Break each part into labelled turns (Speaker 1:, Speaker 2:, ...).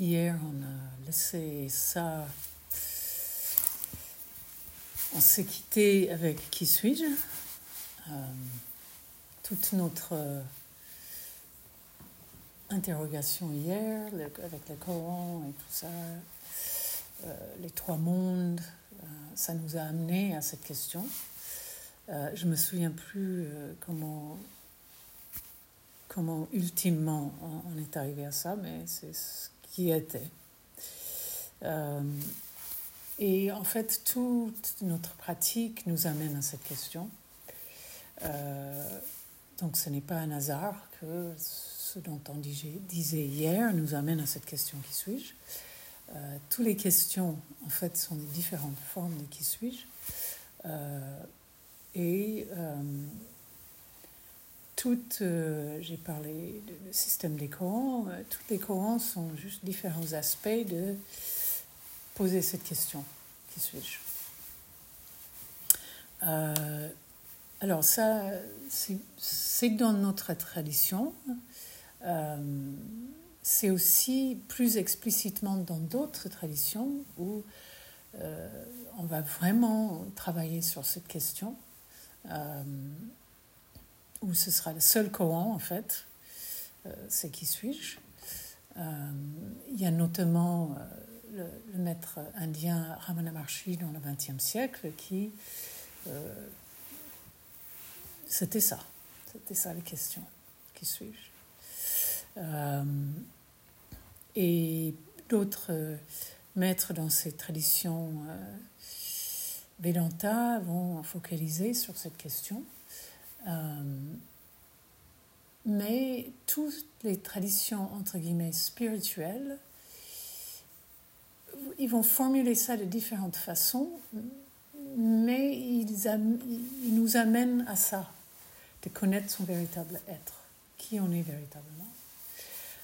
Speaker 1: hier, on a laissé ça. On s'est quitté avec Qui suis-je? Euh, Toute notre euh, interrogation hier, avec le Coran et tout ça, euh, les trois mondes, ça nous a amené à cette question. je me souviens plus comment comment ultimement on est arrivé à ça, mais c'est ce qui était. Euh, et en fait, toute notre pratique nous amène à cette question. Euh, donc ce n'est pas un hasard que ce dont on disait hier nous amène à cette question qui suis-je? Euh, toutes les questions, en fait, sont des différentes formes de qui suis-je? et toutes, euh, j'ai parlé du système des Corans, euh, toutes les Corans sont juste différents aspects de poser cette question. Qui suis-je? Euh, Alors, ça, c'est dans notre tradition. c'est aussi plus explicitement dans d'autres traditions où on va vraiment travailler sur cette question où ce sera le seul Coran en fait, euh, c'est qui suis-je? Euh, il y a notamment euh, le, maître indien Ramana Maharshi dans le XXe siècle qui. c'était ça, c'était ça la question. Qui suis-je? Et d'autres maîtres dans ces traditions Vedanta vont focaliser sur cette question. Euh, mais toutes les traditions, entre guillemets, spirituelles, ils vont formuler ça de différentes façons, mais ils, nous amènent à ça, de connaître son véritable être, qui on est véritablement.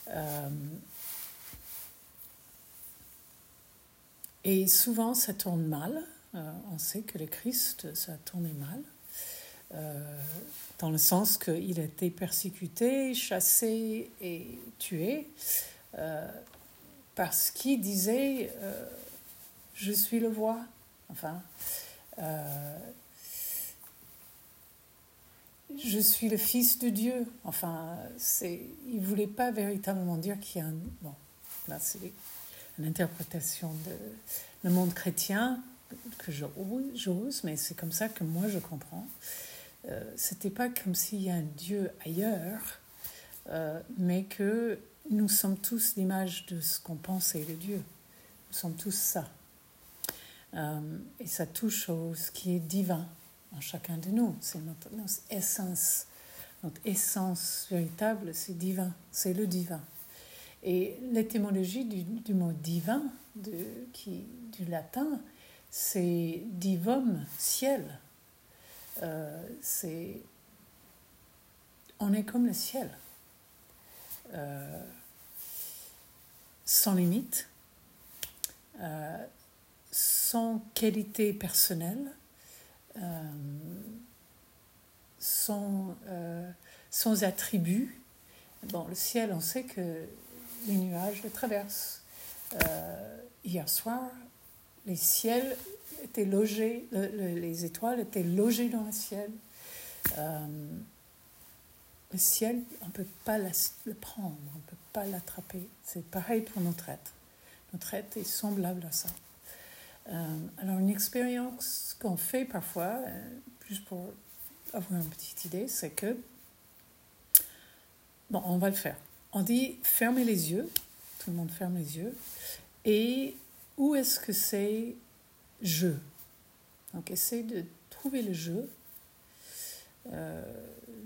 Speaker 1: Euh, et souvent, ça tourne mal. Euh, on sait que le Christ, ça a tourné mal. Euh, dans le sens qu'il a été persécuté, chassé et tué, euh, parce qu'il disait euh, Je suis le voix. Enfin, je suis le fils de Dieu. Enfin, il ne voulait pas véritablement dire qu'il y a un. Bon, là, c'est une interprétation de le monde chrétien que j'ose, mais c'est comme ça que moi je comprends. Euh, c'était pas comme s'il y a un Dieu ailleurs, euh, mais que nous sommes tous l'image de ce qu'on pense être le Dieu. Nous sommes tous ça. Euh, et ça touche au ce qui est divin en chacun de nous. C'est notre, essence. Notre essence véritable, c'est divin. C'est le divin. Et l'étymologie du, mot divin, de, qui, du latin, c'est divum, ciel. Euh, c'est on est comme le ciel, euh, sans limite, euh, sans qualité personnelle, sans, sans attributs. Bon, le ciel, on sait que les nuages le traversent. hier soir, les ciels étaient logés, les étoiles étaient logées dans le ciel. Euh, le ciel, on ne peut pas le prendre, on ne peut pas l'attraper. C'est pareil pour notre être. Notre être est semblable à ça. Euh, alors une expérience qu'on fait parfois, euh, juste pour avoir une petite idée, c'est que, bon, on va le faire. On dit fermez les yeux, tout le monde ferme les yeux, et où est-ce que c'est jeu. Donc essaie de trouver le jeu, euh,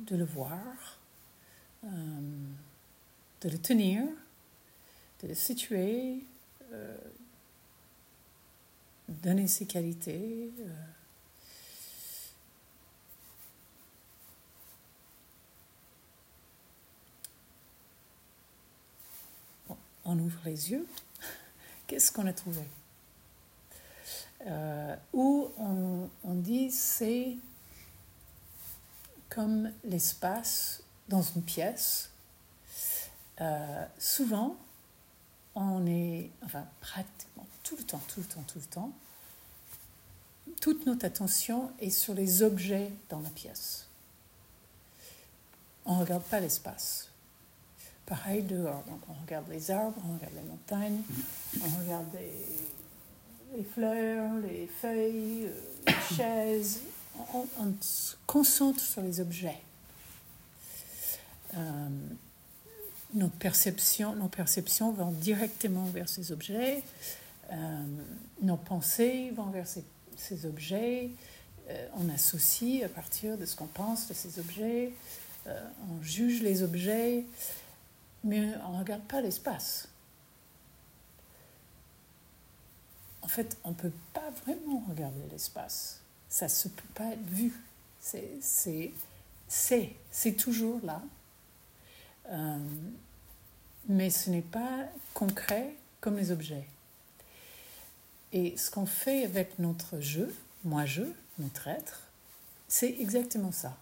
Speaker 1: de le voir, euh, de le tenir, de le situer, euh, donner ses qualités. on ouvre les yeux. Qu'est-ce qu'on a trouvé? Euh, où on, dit c'est comme l'espace dans une pièce. Euh, souvent, on est, enfin pratiquement tout le temps, tout le temps, tout le temps, toute notre attention est sur les objets dans la pièce. On ne regarde pas l'espace. Pareil dehors, donc on regarde les arbres, on regarde les montagnes, on regarde les, fleurs, les feuilles, euh, les chaises. On, se concentre sur les objets. Euh, nos perceptions vont directement vers ces objets, euh, nos pensées vont vers ces, objets, on associe à partir de ce qu'on pense de ces objets, on juge les objets, mais on ne regarde pas l'espace. En fait, on ne peut pas vraiment regarder l'espace. Ça ne peut pas être vu. C'est toujours là. Euh, mais ce n'est pas concret comme les objets. Et ce qu'on fait avec notre jeu, moi-je, notre être, c'est exactement ça.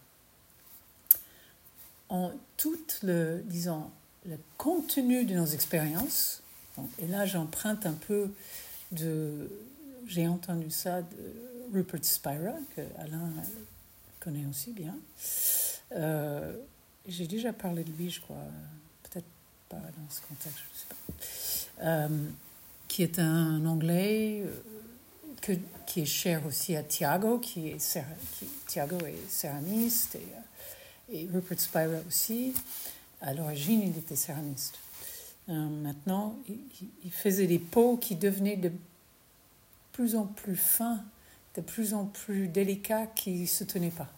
Speaker 1: En tout le, disons, le contenu de nos expériences, et là j'emprunte un peu de, j'ai entendu ça de Rupert Spira, que Alain connaît aussi bien. Euh, j'ai déjà parlé de lui, je crois, peut-être pas dans ce contexte, je ne sais pas. Euh, qui est un Anglais euh, que, qui est cher aussi à Thiago, qui est, qui, Thiago est céramiste, et, Rupert Spira aussi. À l'origine, il était céramiste. Maintenant, il, faisait des pots qui devenaient de plus en plus fins, de plus en plus délicats, qui ne se tenaient pas.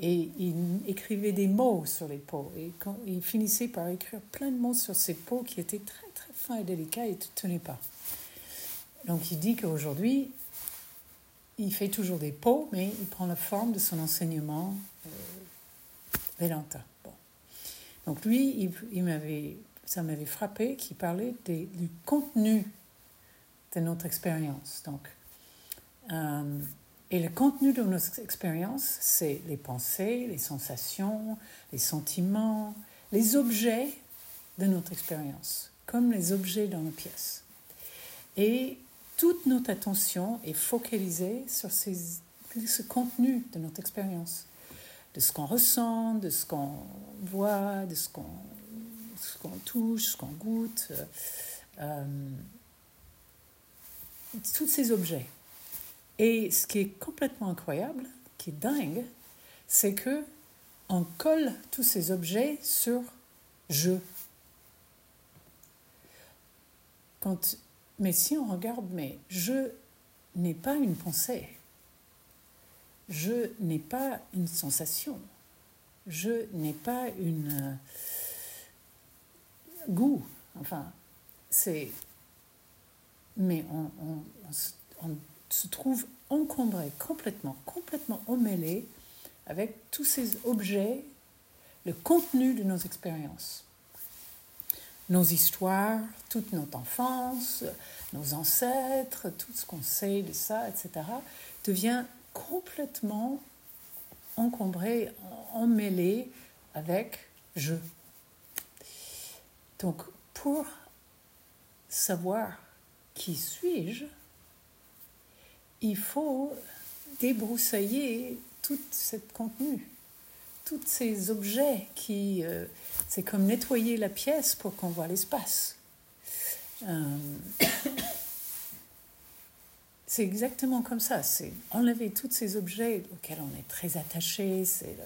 Speaker 1: Et il écrivait des mots sur les pots. Et quand, il finissait par écrire plein de mots sur ces pots qui étaient très très fins et délicats et ne tenaient pas. Donc il dit qu'aujourd'hui, il fait toujours des pots, mais il prend la forme de son enseignement euh, Vedanta. Bon. Donc lui, il, m'avait, ça m'avait frappé qu'il parlait du contenu de notre expérience. Donc, euh, et le contenu de nos expériences, c'est les pensées, les sensations, les sentiments, les objets de notre expérience, comme les objets dans nos pièces. Et toute notre attention est focalisée sur ces, ce contenu de notre expérience, de ce qu'on ressent, de ce qu'on voit, de ce qu'on touche, ce qu'on goûte, euh, euh, tous ces objets. Et ce qui est complètement incroyable, qui est dingue, c'est que on colle tous ces objets sur je. Mais si on regarde, mais je n'ai pas une pensée, je n'ai pas une sensation, je n'ai pas une euh, goût. Enfin, c'est. Mais on, se trouve encombré complètement, complètement emmêlé avec tous ces objets, le contenu de nos expériences. Nos histoires, toute notre enfance, nos ancêtres, tout ce qu'on sait de ça, etc., devient complètement encombré, emmêlé avec je. Donc, pour savoir qui suis-je, il faut débroussailler tout ce contenu, tous ces objets qui... Euh, c'est comme nettoyer la pièce pour qu'on voit l'espace. Euh, c'est exactement comme ça, c'est enlever tous ces objets auxquels on est très attaché, c'est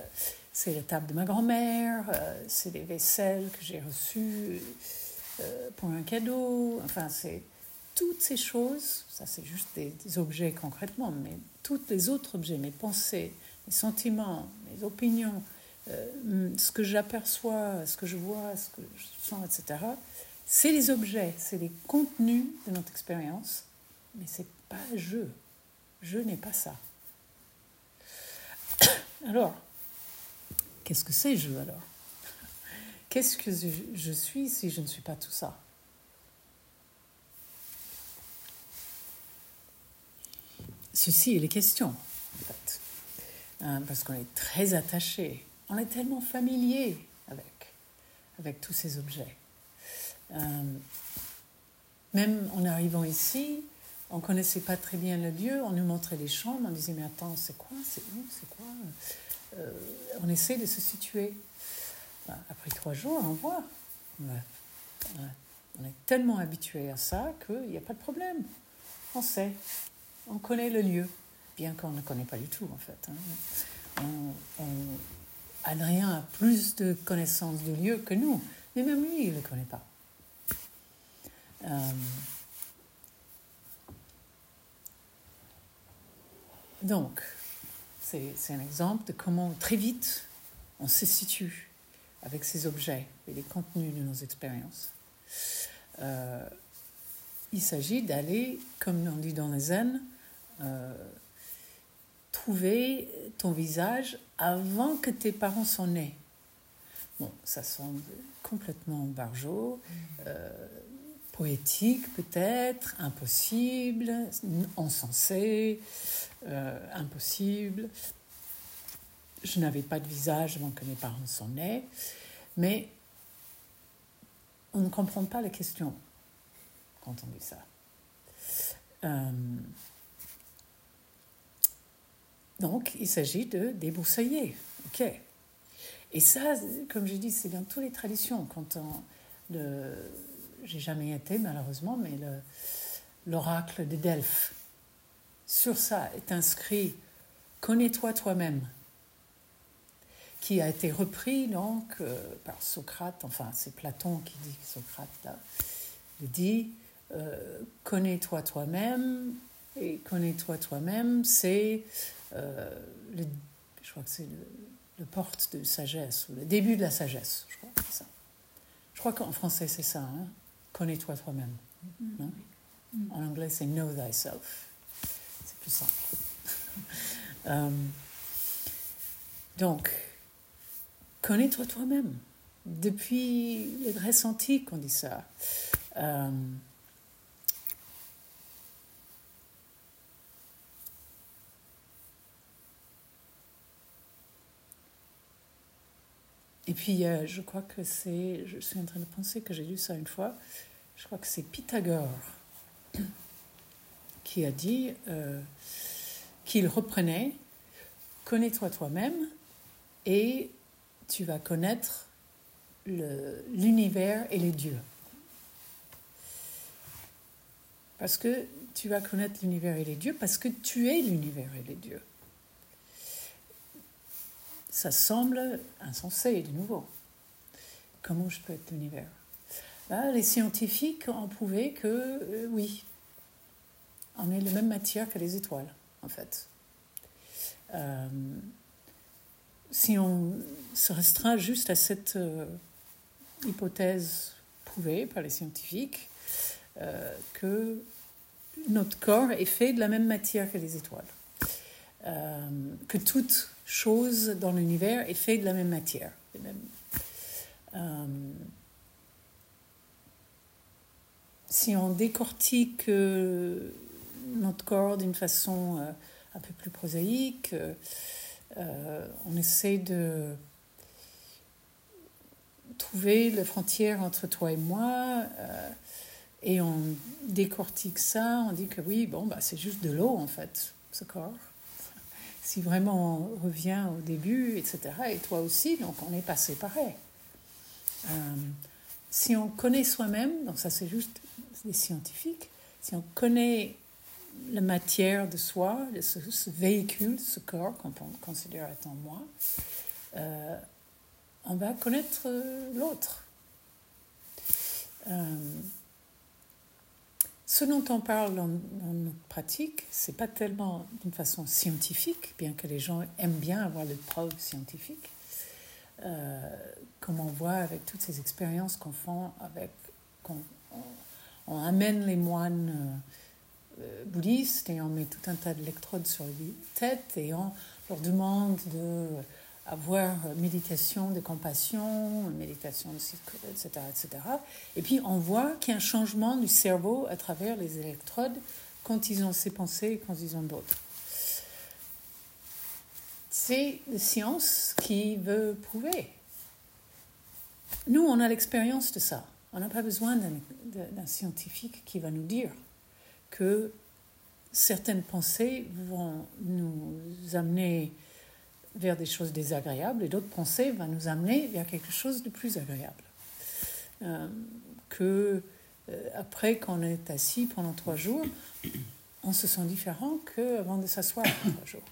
Speaker 1: c'est la table de ma grand-mère, euh, c'est les vaisselles que j'ai reçues pour un cadeau, enfin c'est toutes ces choses, ça c'est juste des, objets concrètement, mais tous les autres objets, mes pensées, mes sentiments, mes opinions, euh, ce que j'aperçois, ce que je vois, ce que je sens, etc., c'est les objets, c'est les contenus de notre expérience, mais c'est pas je. Je n'ai pas ça. Alors, qu'est-ce que c'est je alors? Qu'est-ce que je suis si je ne suis pas tout ça? Ceci est les questions, en fait. Hein, parce qu'on est très attaché, on est tellement familier avec, avec tous ces objets. Euh, Même en arrivant ici, on ne connaissait pas très bien le lieu, on nous montrait les chambres, on disait mais attends, c'est quoi, c'est où, c'est quoi? Euh, On essaie de se situer. Après trois jours, on voit. On est tellement habitué à ça qu'il n'y a pas de problème. On sait, on connaît le lieu, bien qu'on ne connaît pas du tout en fait. Hein. Adrien a plus de connaissances du lieu que nous, mais même lui, il ne le connaît pas. Euh, donc, c'est un exemple de comment très vite on se situe avec ces objets et les contenus de nos expériences. Euh, il s'agit d'aller, comme on dit dans les zen, euh, trouver ton visage avant que tes parents sont nés. Bon, ça semble complètement barjot, euh, poétique peut-être, impossible, encensé, euh, impossible. Je n'avais pas de visage avant que mes parents sont nés, mais on ne comprend pas la question quand on dit ça. Euh, donc, il s'agit de déboussailler. OK. Et ça, comme je dis, c'est dans toutes les traditions. Quand on, j'ai jamais été malheureusement, mais l'oracle de Delphes, sur ça est inscrit Connais-toi toi-même, qui a été repris donc euh, par Socrate, enfin c'est Platon qui dit, Socrate là, dit, euh, Connais-toi toi-même, et Connais-toi toi-même, c'est euh, le, je crois que c'est le, porte de sagesse, ou le début de la sagesse, je crois, ça. Je crois qu'en français c'est ça, hein. Connais-toi toi-même. Mm-hmm. En anglais c'est know thyself. C'est plus simple. Euh, donc, connais-toi toi-même. Depuis les Grèce antique, on dit ça. Euh, Et puis, euh, je crois que c'est, je suis en train de penser que j'ai lu ça une fois, je crois que c'est Pythagore qui a dit euh, qu'il reprenait Connais-toi toi-même et tu vas connaître l'univers et les dieux. Parce que tu vas connaître l'univers et les dieux, parce que tu es l'univers et les dieux ça semble insensé de nouveau. Comment je peux être l'univers bah, Les scientifiques ont prouvé que euh, oui, on est la même matière que les étoiles, en fait. Euh, si on se restreint juste à cette euh, hypothèse prouvée par les scientifiques, que notre corps est fait de la même matière que les étoiles, que toute chose dans l'univers est fait de la même matière. Euh, si on décortique euh, notre corps d'une façon euh, un peu plus prosaïque, on essaie de trouver la frontière entre toi et moi, et on décortique ça, on dit que oui, bon, bah, c'est juste de l'eau en fait, ce corps si vraiment on revient au début, etc. Et toi aussi, donc on n'est pas séparés. Euh, si on connaît soi-même, donc ça c'est juste des scientifiques, si on connaît la matière de soi, de ce, véhicule, ce corps qu'on considère étant moi, euh, on va connaître euh, l'autre. Ce dont on parle dans, notre pratique, c'est pas tellement d'une façon scientifique, bien que les gens aiment bien avoir des preuves scientifiques, euh, comme on voit avec toutes ces expériences qu'on fait avec, on, amène les moines euh, bouddhistes et on met tout un tas d'électrodes sur les têtes et on leur demande de avoir méditation de compassion, méditation, etc., etc. Et puis on voit qu'il y a un changement du cerveau à travers les électrodes quand ils ont ces pensées et quand ils ont d'autres. C'est la science qui veut prouver. Nous, on a l'expérience de ça. On n'a pas besoin d'un scientifique qui va nous dire que certaines pensées vont nous amener vers des choses désagréables et d'autres pensées vont nous amener vers quelque chose de plus agréable. Euh, que euh, après qu'on est assis pendant trois jours, on se sent différent qu'avant de s'asseoir trois jours.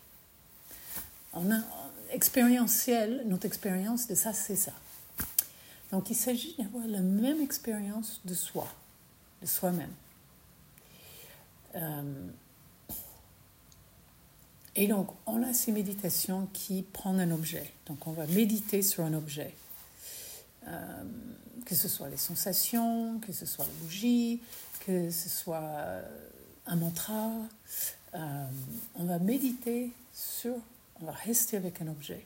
Speaker 1: On a expérientiel, notre expérience de ça, c'est ça. Donc il s'agit d'avoir la même expérience de soi, de soi-même. Euh, et donc, on a ces méditations qui prennent un objet. Donc, on va méditer sur un objet. Euh, que ce soit les sensations, que ce soit la bougie, que ce soit un mantra. Euh, on va méditer sur, on va rester avec un objet.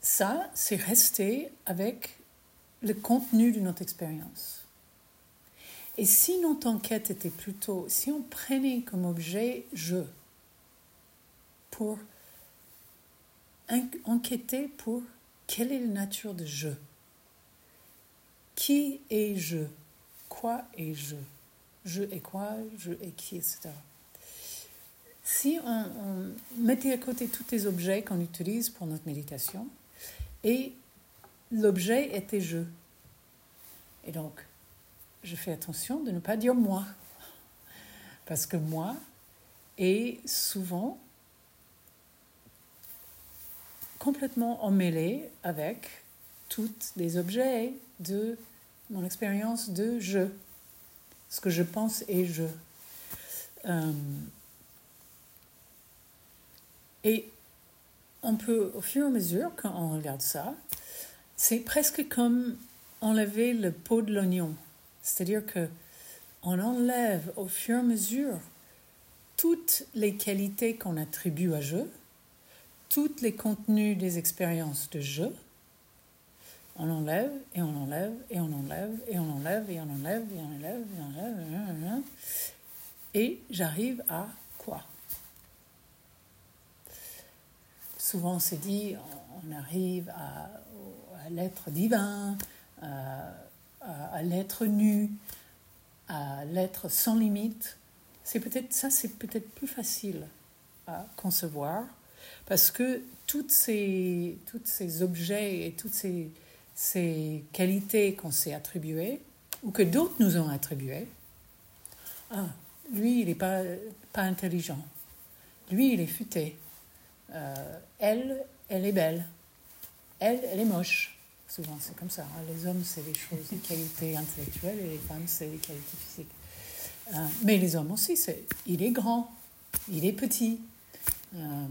Speaker 1: Ça, c'est rester avec le contenu de notre expérience. Et si notre enquête était plutôt, si on prenait comme objet je, pour enquêter pour quelle est la nature de je, qui est je, quoi est je, je est quoi, je est qui, etc. Si on mettait à côté tous les objets qu'on utilise pour notre méditation, et l'objet était je. Et donc, je fais attention de ne pas dire moi. Parce que moi est souvent complètement emmêlé avec tous les objets de mon expérience de je. Ce que je pense est je. Euh, et on peut, au fur et à mesure, quand on regarde ça, c'est presque comme enlever le pot de l'oignon. C'est-à-dire que on enlève au fur et à mesure toutes les qualités qu'on attribue à je, tous les contenus des expériences de je. On enlève et on enlève et on enlève et on enlève et on enlève et on enlève et on enlève et, j'arrive à quoi? Souvent on se dit on arrive à, à l'être divin, à, l'être nu, à l'être sans limite, c'est peut-être ça, c'est peut-être plus facile à concevoir parce que toutes ces, toutes ces objets et toutes ces, ces qualités qu'on s'est attribuées ou que d'autres nous ont attribuées, ah, lui, il n'est pas, pas intelligent. Lui, il est futé. Euh, elle, elle est belle. Elle, elle est moche. Souvent, c'est comme ça. Hein. Les hommes, c'est les choses, les qualités intellectuelles, et les femmes, c'est les qualités physiques. Euh, mais les hommes aussi, c'est il est grand, il est petit. Euh,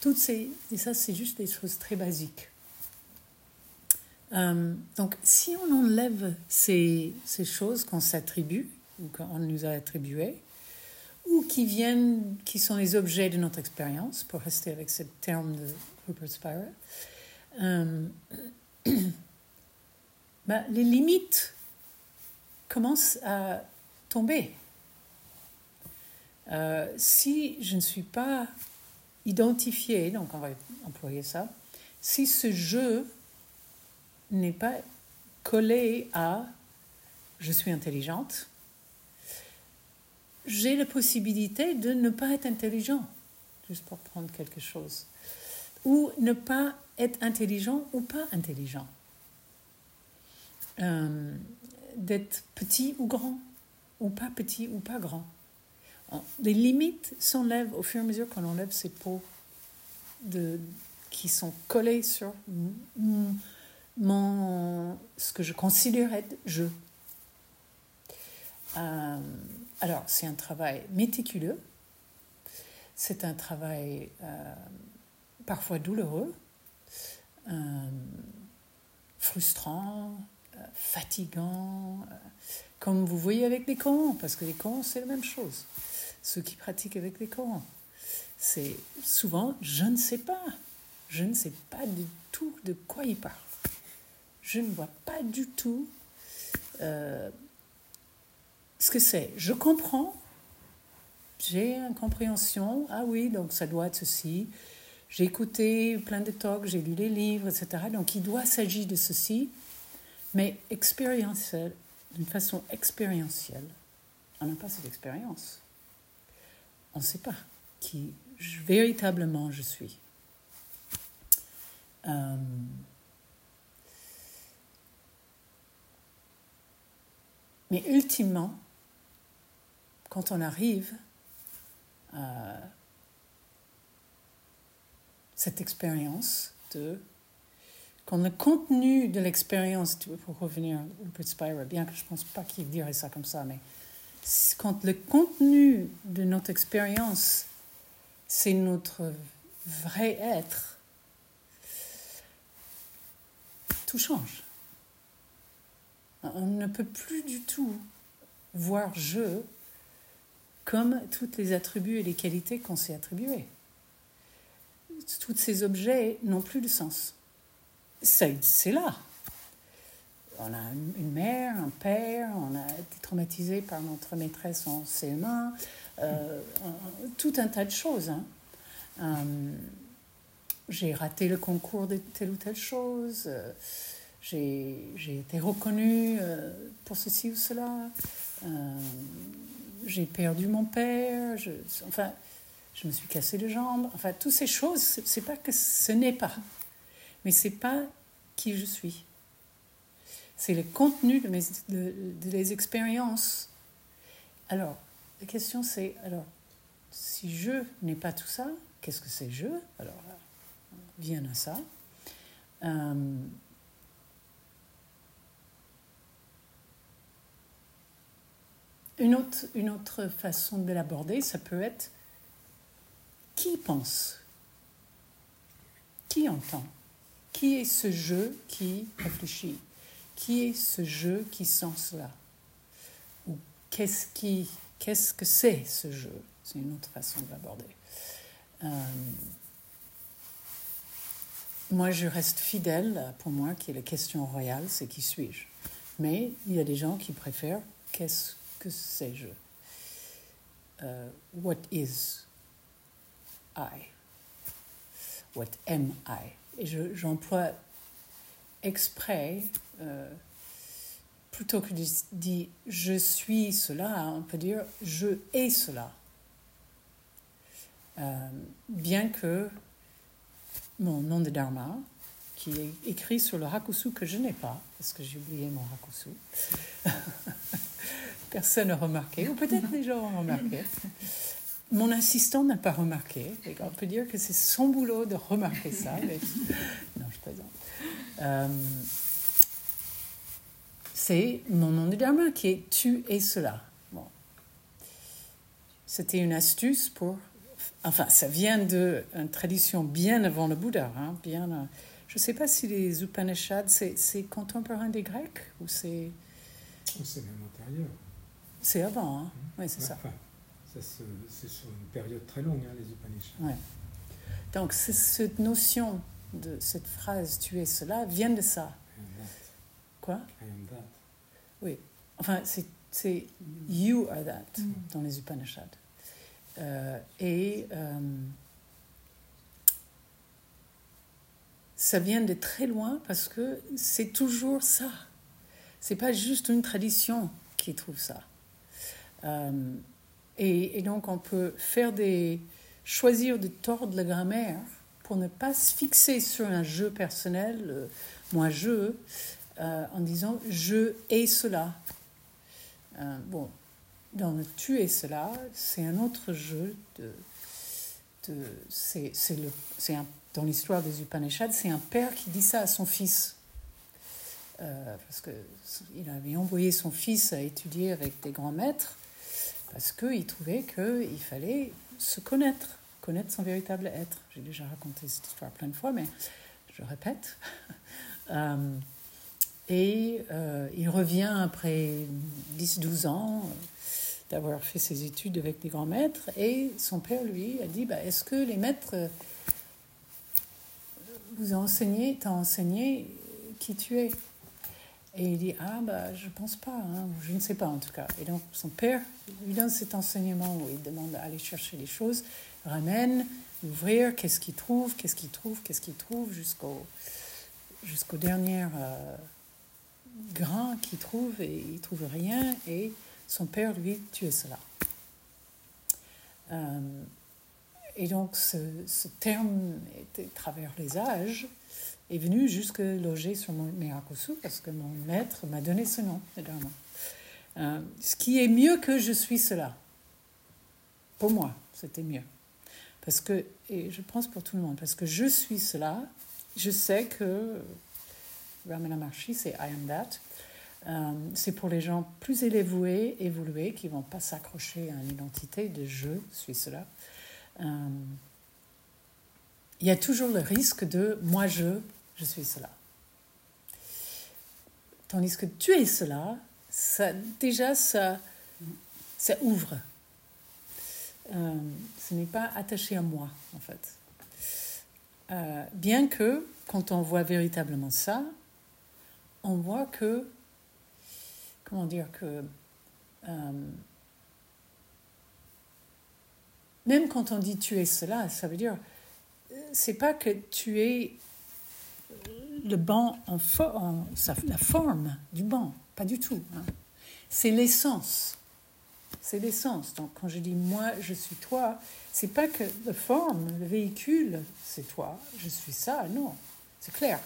Speaker 1: toutes ces, et ça, c'est juste des choses très basiques. Euh, donc, si on enlève ces, ces choses qu'on s'attribue, ou qu'on nous a attribuées, ou qui viennent, qui sont les objets de notre expérience, pour rester avec ce terme de Rupert Spira, euh, bah, les limites commencent à tomber. Euh, si je ne suis pas identifié, donc on va employer ça, si ce jeu n'est pas collé à je suis intelligente, j'ai la possibilité de ne pas être intelligent, juste pour prendre quelque chose, ou ne pas être intelligent ou pas intelligent, euh, d'être petit ou grand, ou pas petit ou pas grand. Les limites s'enlèvent au fur et à mesure qu'on enlève ces peaux de, qui sont collées sur mon, ce que je considère être je. Euh, alors, c'est un travail méticuleux, c'est un travail euh, parfois douloureux, frustrant, euh, fatigant, euh, comme vous voyez avec les Corans, parce que les Corans, c'est la même chose. Ceux qui pratiquent avec les Corans, c'est souvent je ne sais pas, je ne sais pas du tout de quoi ils parlent. Je ne vois pas du tout ce que c'est. Je comprends, j'ai une compréhension, ah oui, donc ça doit être ceci, j'ai écouté plein de talks, j'ai lu les livres, etc. Donc il doit s'agir de ceci, mais expérientiel, d'une façon expérientielle. On n'a pas cette expérience. On ne sait pas qui véritablement je suis. Euh, mais ultimement, quand on arrive à cette expérience de quand le contenu de l'expérience, pour revenir peu de Spira, bien que je ne pense pas qu'il dirait ça comme ça, mais quand le contenu de notre expérience, c'est notre vrai être, tout change. On ne peut plus du tout voir je comme tous les attributs et les qualités qu'on s'est attribués. Tous ces objets n'ont plus de sens. C'est là. On a une mère, un père, on a été traumatisé par notre maîtresse en CM1, euh, tout un tas de choses. Hein. Euh, j'ai raté le concours de telle ou telle chose, euh, j'ai été reconnue pour ceci ou cela, j'ai perdu mon père, enfin, je me suis cassé les jambes, enfin, toutes ces choses, c'est pas que ce n'est pas, mais c'est pas qui je suis. C'est le contenu de mes de, expériences. Alors, la question c'est, alors, si je n'ai pas tout ça, qu'est-ce que c'est je? Alors, vient à ça. Euh, Une autre, une autre façon de l'aborder, ça peut être qui pense? Qui entend? Qui est ce jeu qui réfléchit? Qui est ce jeu qui sent cela? Ou qu'est-ce, qui, qu'est-ce que c'est ce jeu? C'est une autre façon de l'aborder. Euh, moi, je reste fidèle, pour moi, qui est la question royale, c'est qui suis-je? Mais il y a des gens qui préfèrent qu'est-ce que sais-je uh, What is I What am I? Et j'emploie exprès, euh, plutôt que de dire je suis cela, on peut dire je ai cela. Euh, bien que mon nom de Dharma, qui est écrit sur le Hakusu que je n'ai pas, parce que j'ai oublié mon Hakusu, Personne n'a remarqué, ou peut-être les gens ont remarqué. Mon assistant n'a pas remarqué. on peut dire que c'est son boulot de remarquer ça. Non, je plaisante. Euh, c'est mon nom de Dharma qui est tu es cela. Bon. C'était une astuce pour. Enfin, ça vient d'une tradition bien avant le Bouddha. Hein, bien, euh, je ne sais pas si les Upanishads, c'est contemporain des Grecs ou c'est.
Speaker 2: C'est même antérieur.
Speaker 1: C'est avant, hein oui, c'est ça.
Speaker 2: C'est sur une période très longue, hein, les Upanishads.
Speaker 1: Ouais. Donc, cette notion de cette phrase tu es cela vient de ça. Quoi?
Speaker 2: I am that.
Speaker 1: Oui. Enfin, c'est you are that mm. dans les Upanishads. Euh, et euh, ça vient de très loin parce que c'est toujours ça. C'est pas juste une tradition qui trouve ça. Euh, et, donc on peut faire des choisir de tordre la grammaire pour ne pas se fixer sur un jeu personnel, euh, moi je, euh, en disant je ai cela. bon, dans le tu es cela, c'est un autre jeu de, de c'est dans l'histoire des Upanishads, c'est un père qui dit ça à son fils. parce qu'il avait envoyé son fils à étudier avec des grands maîtres parce qu'il trouvait qu'il fallait se connaître, connaître son véritable être. J'ai déjà raconté cette histoire plein de fois, mais je répète. Euh, et euh, il revient après 10-12 ans euh, d'avoir fait ses études avec des grands maîtres, et son père, lui, a dit, bah, est-ce que les maîtres vous ont enseigné, t'ont enseigné qui tu es? Et il dit Ah, bah, je pense pas, hein, je ne sais pas en tout cas. Et donc, son père lui donne cet enseignement où il demande d'aller chercher les choses, ramène, ouvrir, qu'est-ce qu'il trouve, qu'est-ce qu'il trouve, qu'est-ce qu'il trouve, jusqu'au jusqu'au dernier euh, grain qu'il trouve, et il trouve rien, et son père, lui, tuait cela. Euh, et donc ce, terme, à travers les âges, est venu jusque loger sur mon Mirakosu, parce que mon maître m'a donné ce nom, évidemment. Euh, ce qui est mieux que je suis cela. Pour moi, c'était mieux. Parce que, et je pense pour tout le monde, parce que je suis cela, je sais que Ramana Maharshi, c'est I am that. Euh, c'est pour les gens plus élevés, évolués, qui ne vont pas s'accrocher à une identité de je suis cela. Euh, il y a toujours le risque de moi je, je suis cela. Tandis que tu es cela, déjà ça, ça ouvre. Euh, ce n'est pas attaché à moi, en fait. Euh, bien que, quand on voit véritablement ça, on voit que, comment dire, que euh, même quand on dit tu es cela, ça veut dire, c'est pas que tu es le banc en, en la forme du banc, pas du tout. Hein. C'est l'essence. C'est l'essence. Donc quand je dis moi, je suis toi, c'est pas que la forme, le véhicule, c'est toi, je suis ça, non. C'est clair,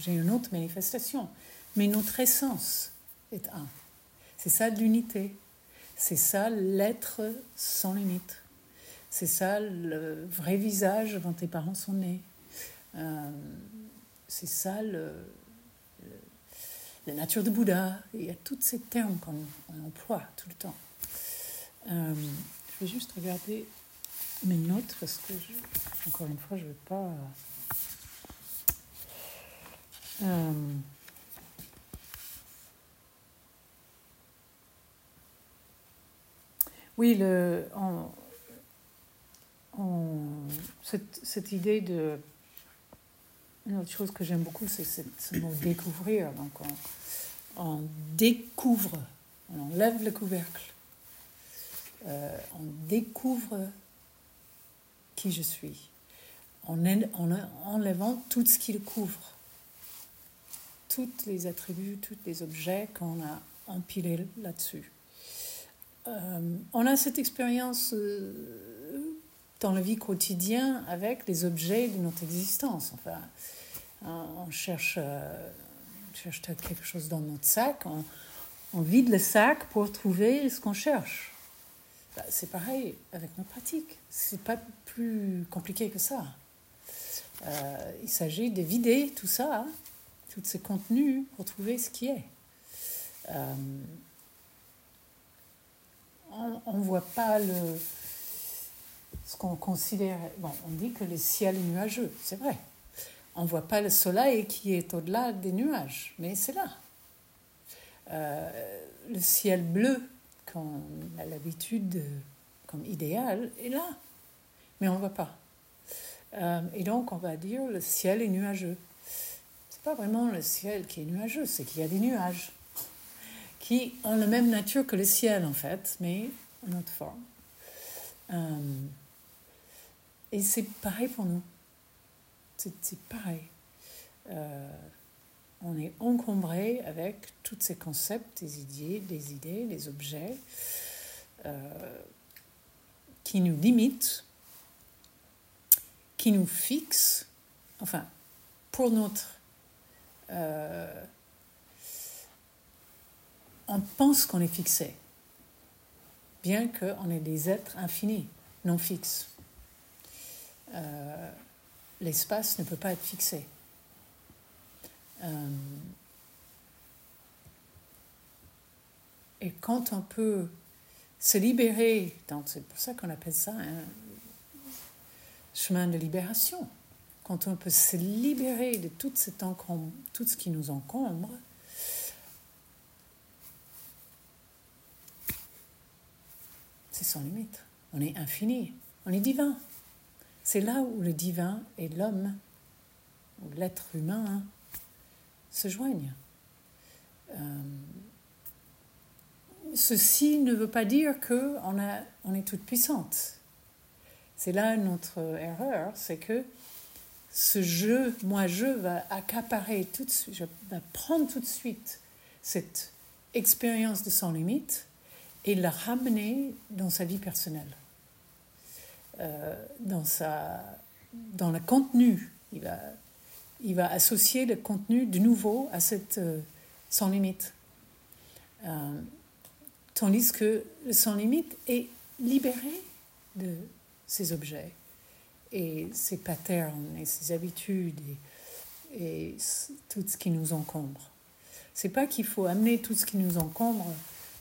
Speaker 1: j'ai une autre manifestation. Mais notre essence est un. C'est ça l'unité. C'est ça l'être sans limite. C'est ça le vrai visage quand tes parents sont nés. Euh, c'est ça la nature de Bouddha. Il y a tous ces termes qu'on emploie tout le temps. Euh, je vais juste regarder mes notes parce que, encore une fois, je ne veux pas. Euh, oui, le, cette, cette, idée de. Une autre chose que j'aime beaucoup, c'est ce mot découvrir. Donc, on, découvre, on enlève le couvercle euh, on découvre qui je suis en, enlevant tout ce qui le couvre, tous les attributs, tous les objets qu'on a empilés là-dessus. Euh, on a cette expérience euh, dans la vie quotidienne avec les objets de notre existence. Enfin, on cherche, cherche quelque chose dans notre sac, on vide le sac pour trouver ce qu'on cherche. Bah, c'est pareil avec nos pratiques. C'est pas plus compliqué que ça. Euh, il s'agit de vider tout ça, tous ces contenus, pour trouver ce qui est. Euh, on ne voit pas le, ce qu'on considère. Bon, on dit que le ciel est nuageux, c'est vrai. On ne voit pas le soleil qui est au-delà des nuages, mais c'est là. Euh, le ciel bleu qu'on a l'habitude comme idéal est là, mais on ne voit pas. Euh, et donc on va dire le ciel est nuageux. C'est pas vraiment le ciel qui est nuageux, c'est qu'il y a des nuages qui ont la même nature que le ciel en fait, mais en autre forme. Euh, et c'est pareil pour nous. C'est pareil. Euh, on est encombré avec tous ces concepts, des idées, des idées, des objets euh, qui nous limitent, qui nous fixent, enfin, pour notre... Euh, on pense qu'on est fixé, bien qu'on est des êtres infinis, non fixes. L'espace ne peut pas être fixé. Euh, et quand on peut se libérer, c'est pour ça qu'on appelle ça un chemin de libération, quand on peut se libérer de tout, ce qui nous encombre, c'est sans limite. On est infini, on est divin. C'est là où le divin et l'homme, l'être humain, se joignent. Euh, ceci ne veut pas dire qu'on on est toute puissante. C'est là notre erreur, c'est que ce jeu, moi je, va accaparer tout de suite, je vais prendre tout de suite cette expérience de sans limite et la ramener dans sa vie personnelle, dans, sa, dans le contenu. Il va, il va associer le contenu de nouveau à cette euh, sans limite. Euh, tandis que le sans limite est libéré de ces objets et ses patterns et ses habitudes et, et tout ce qui nous encombre. C'est pas qu'il faut amener tout ce qui nous encombre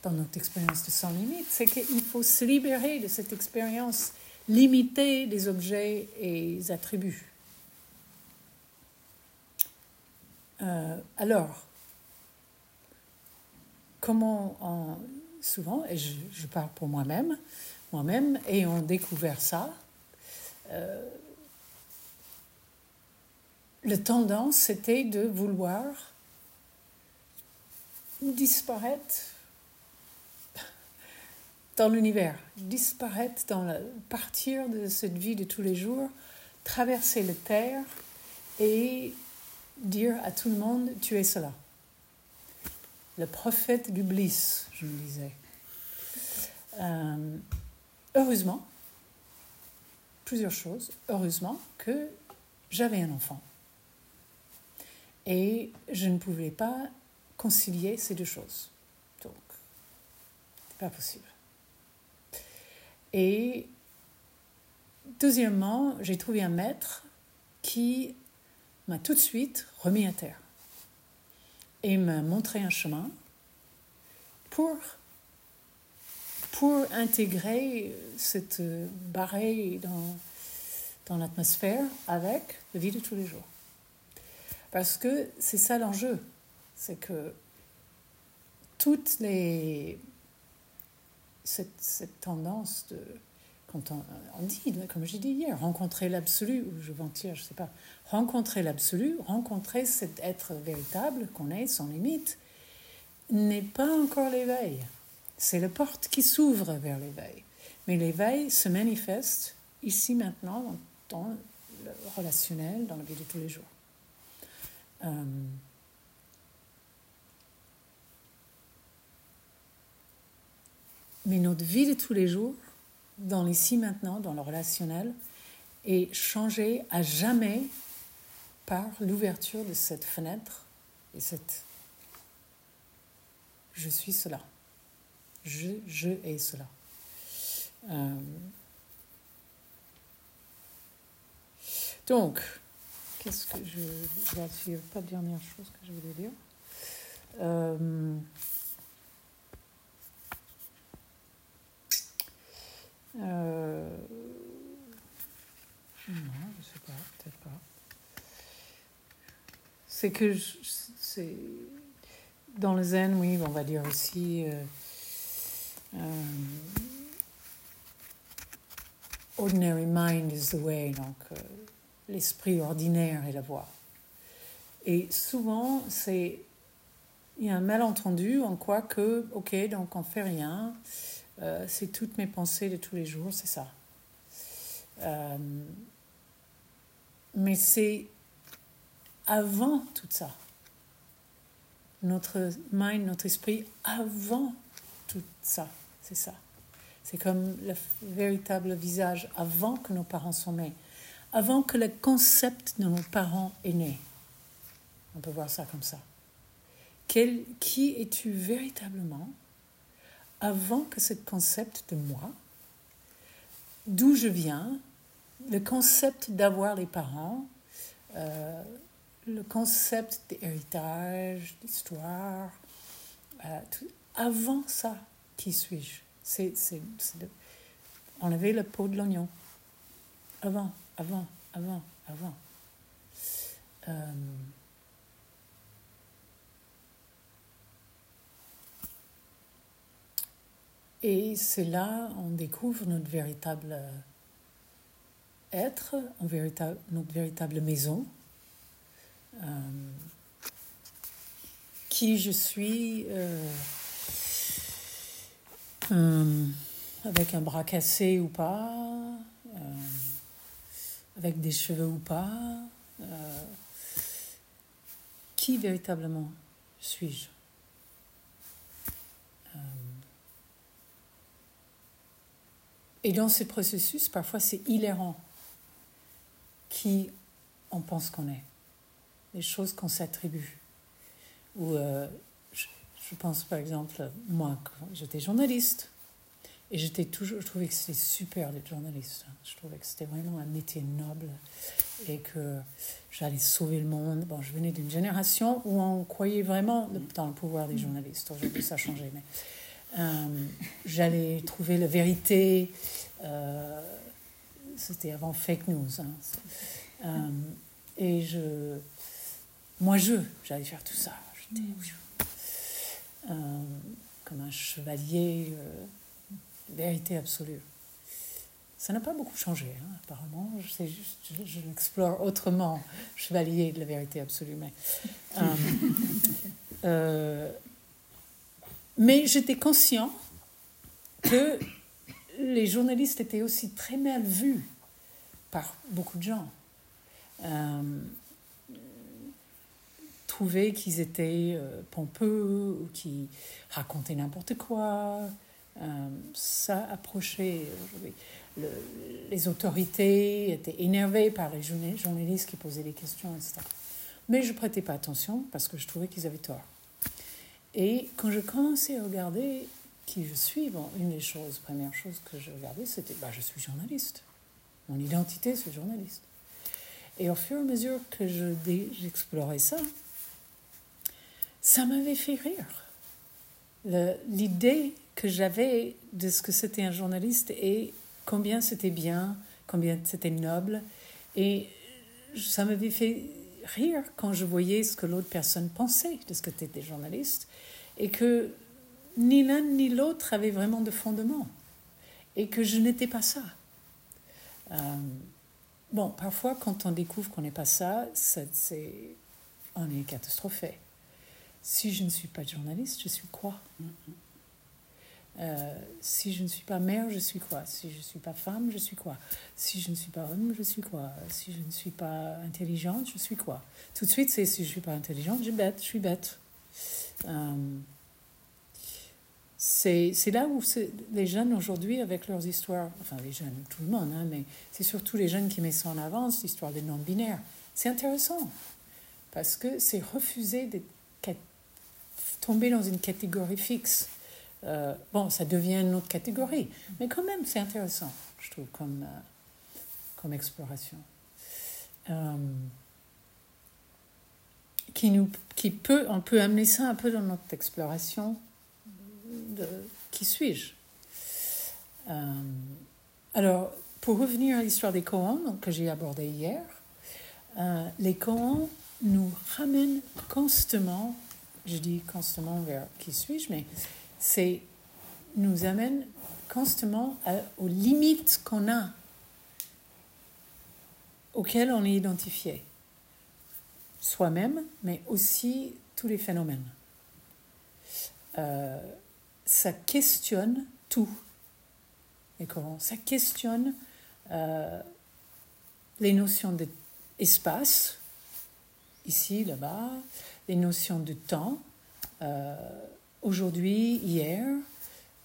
Speaker 1: dans notre expérience de sans limite, c'est qu'il faut se libérer de cette expérience limitée des objets et attributs. Euh, alors, comment souvent, et je, je parle pour moi-même, moi-même, ayant découvert ça, euh, la tendance, c'était de vouloir disparaître dans l'univers, disparaître, dans la, partir de cette vie de tous les jours, traverser la terre et dire à tout le monde, tu es cela. Le prophète du bliss, je me disais. Euh, heureusement, plusieurs choses. Heureusement que j'avais un enfant. Et je ne pouvais pas concilier ces deux choses. Donc, c'est pas possible. Et deuxièmement, j'ai trouvé un maître qui m'a tout de suite remis à terre et m'a montré un chemin pour pour intégrer cette barrière dans, dans l'atmosphère avec la vie de tous les jours. Parce que c'est ça l'enjeu, c'est que toutes les... Cette, cette tendance de... Quand on, dit, comme j'ai dit hier, rencontrer l'absolu, ou je dire, je ne sais pas, rencontrer l'absolu, rencontrer cet être véritable qu'on est sans limite, n'est pas encore l'éveil. C'est la porte qui s'ouvre vers l'éveil. Mais l'éveil se manifeste ici maintenant dans le relationnel, dans la vie de tous les jours. Euh, mais notre vie de tous les jours, dans l'ici maintenant, dans le relationnel, est changée à jamais par l'ouverture de cette fenêtre et cette je suis cela. Je, je cela. Euh, donc, qu'est-ce que je. Je vais pas dernière chose que je voulais dire? Euh, euh, non, je sais pas, peut-être pas. C'est que c'est dans le zen, oui, on va dire aussi. Euh, euh, ordinary mind is the way, donc l'esprit ordinaire est la voie. Et souvent, c'est il y a un malentendu en quoi que, ok, donc on fait rien, euh, c'est toutes mes pensées de tous les jours, c'est ça. mais c'est avant tout ça. Notre mind, notre esprit, avant tout ça. C'est ça. C'est comme le véritable visage avant que nos parents sont nés, avant que le concept de nos parents est né. On peut voir ça comme ça. Quel, qui es-tu véritablement avant que ce concept de moi, d'où je viens, le concept d'avoir les parents, euh, le concept d'héritage, d'histoire, euh, avant ça, qui suis-je? C'est enlever le pot de l'oignon. Avant, avant, avant, avant. Euh, et c'est là on découvre notre véritable être, notre véritable maison. Euh, qui je suis. Euh, euh, avec un bras cassé ou pas, euh, avec des cheveux ou pas. Euh, qui véritablement suis-je? Et dans ce processus, parfois c'est hilarant qui on pense qu'on est, les choses qu'on s'attribue. Ou euh, je, je, pense par exemple, moi, j'étais journaliste, et j'étais toujours, je trouvais que c'était super d'être journaliste. Je trouvais que c'était vraiment un métier noble et que j'allais sauver le monde. Bon, je venais d'une génération où on croyait vraiment dans le pouvoir des journalistes. Aujourd'hui, ça a changé, mais j'allais trouver la vérité. Euh, c'était avant fake news. Hein. Euh, et je, moi, je, j'allais faire tout ça. J'étais comme un chevalier vérité absolue. Ça n'a pas beaucoup changé, hein, apparemment. Je, juste, je, l'explore autrement, chevalier de la vérité absolue. Mais, euh, euh, mais j'étais conscient que les journalistes étaient aussi très mal vus par beaucoup de gens. Euh, trouvaient qu'ils étaient euh, pompeux ou qu'ils racontaient n'importe quoi, euh, ça approchait. les autorités étaient énervées par les journalistes qui posaient des questions, etc. Mais je ne prêtais pas attention parce que je trouvais qu'ils avaient tort. Et quand je commençais à regarder qui je suis, une des choses, première chose que je regardais, c'était bah, je suis journaliste. Mon identité, c'est journaliste. Et au fur et à mesure que j'explorais ça, ça m'avait fait rire. L'idée que j'avais de ce que c'était un journaliste et combien c'était bien, combien c'était noble. Et ça m'avait fait rire quand je voyais ce que l'autre personne pensait de ce que était journaliste et que ni l'un ni l'autre avait vraiment de fondement et que je n'étais pas ça. Euh, bon, parfois quand on découvre qu'on n'est pas ça, c'est, on est catastrophé. Si je ne suis pas journaliste, je suis quoi? Euh, si je ne suis pas mère, je suis quoi? Si je ne suis pas femme, je suis quoi? Si je ne suis pas homme, je suis quoi? Si je ne suis pas intelligente, je suis quoi? Tout de suite, c'est si je ne suis pas intelligente, je suis bête. Je suis bête. Euh, c'est là où les jeunes aujourd'hui, avec leurs histoires, enfin les jeunes, tout le monde, hein, mais c'est surtout les jeunes qui mettent ça en avance, l'histoire des non-binaires. C'est intéressant parce que c'est refuser de tomber dans une catégorie fixe. Euh, bon, ça devient une autre catégorie, mais quand même, c'est intéressant, je trouve, comme, euh, comme exploration. Qui, nous, qui peut, on peut amener ça un peu dans notre exploration de qui suis-je. alors, pour revenir à l'histoire des koans que j'ai abordé hier, les koans nous ramènent constamment, je dis constamment vers qui suis-je, mais c'est nous amène constamment aux limites qu'on a, auxquelles on est identifié. Soi-même, mais aussi tous les phénomènes. Euh, ça questionne tout. Et comment Ça questionne euh, les notions d'espace, ici, là-bas, les notions de temps. Euh, aujourd'hui, hier,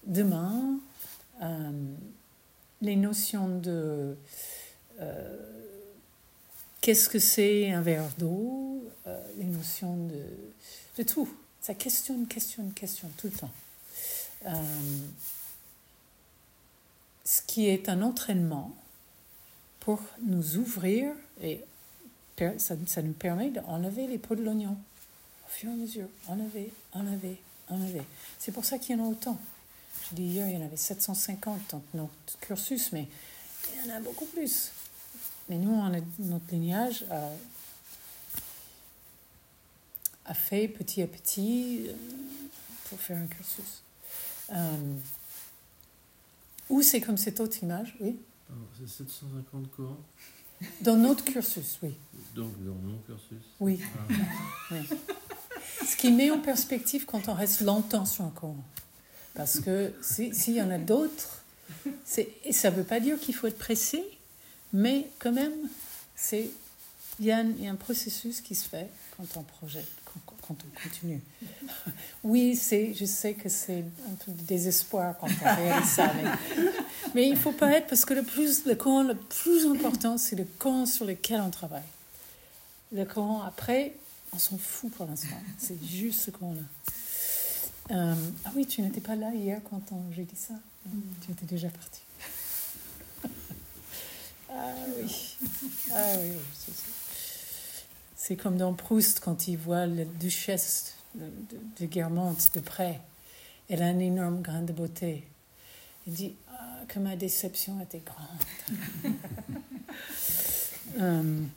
Speaker 1: demain, les notions de qu'est-ce que c'est un verre d'eau, euh, notions de, de tout. Ça questionne, questionne, questionne tout le temps. ce qui est un entraînement pour nous ouvrir et ça, ça nous permet d'enlever les pots de l'oignon au fur et à mesure, enlever, enlever, c'est pour ça qu'il y en a autant. Je dis hier, il y en avait 750 dans notre cursus, mais il y en a beaucoup plus. Mais nous, notre lignage a, fait petit à petit euh, pour faire un cursus. Euh, ou c'est comme cette autre image, oui
Speaker 3: C'est 750 Corans
Speaker 1: Dans notre cursus, oui.
Speaker 3: Donc dans mon cursus
Speaker 1: Oui. Ah. oui. Ce qui met en perspective quand on reste longtemps sur un Coran. Parce que s'il y en a d'autres, et ça ne veut pas dire qu'il faut être pressé, mais quand même, C'est il y, a un, il y, a un processus qui se fait quand on projette, quand, quand on continue. Oui, c'est, je sais que c'est un peu de désespoir quand on réalise ça, mais, mais il ne faut pas être, parce que le, plus, le courant le plus important, c'est le courant sur lequel on travaille. Le courant après, on s'en fout pour l'instant. C'est juste ce courant-là. Euh, ah oui, tu n'étais pas là hier quand j'ai dit ça. Mm. Tu étais déjà parti. Ah oui. Ah oui, c'est comme dans Proust quand il voit la duchesse de, de, Guermantes de près. Elle a un énorme grain de beauté. Il dit ah, que ma déception était grande. um,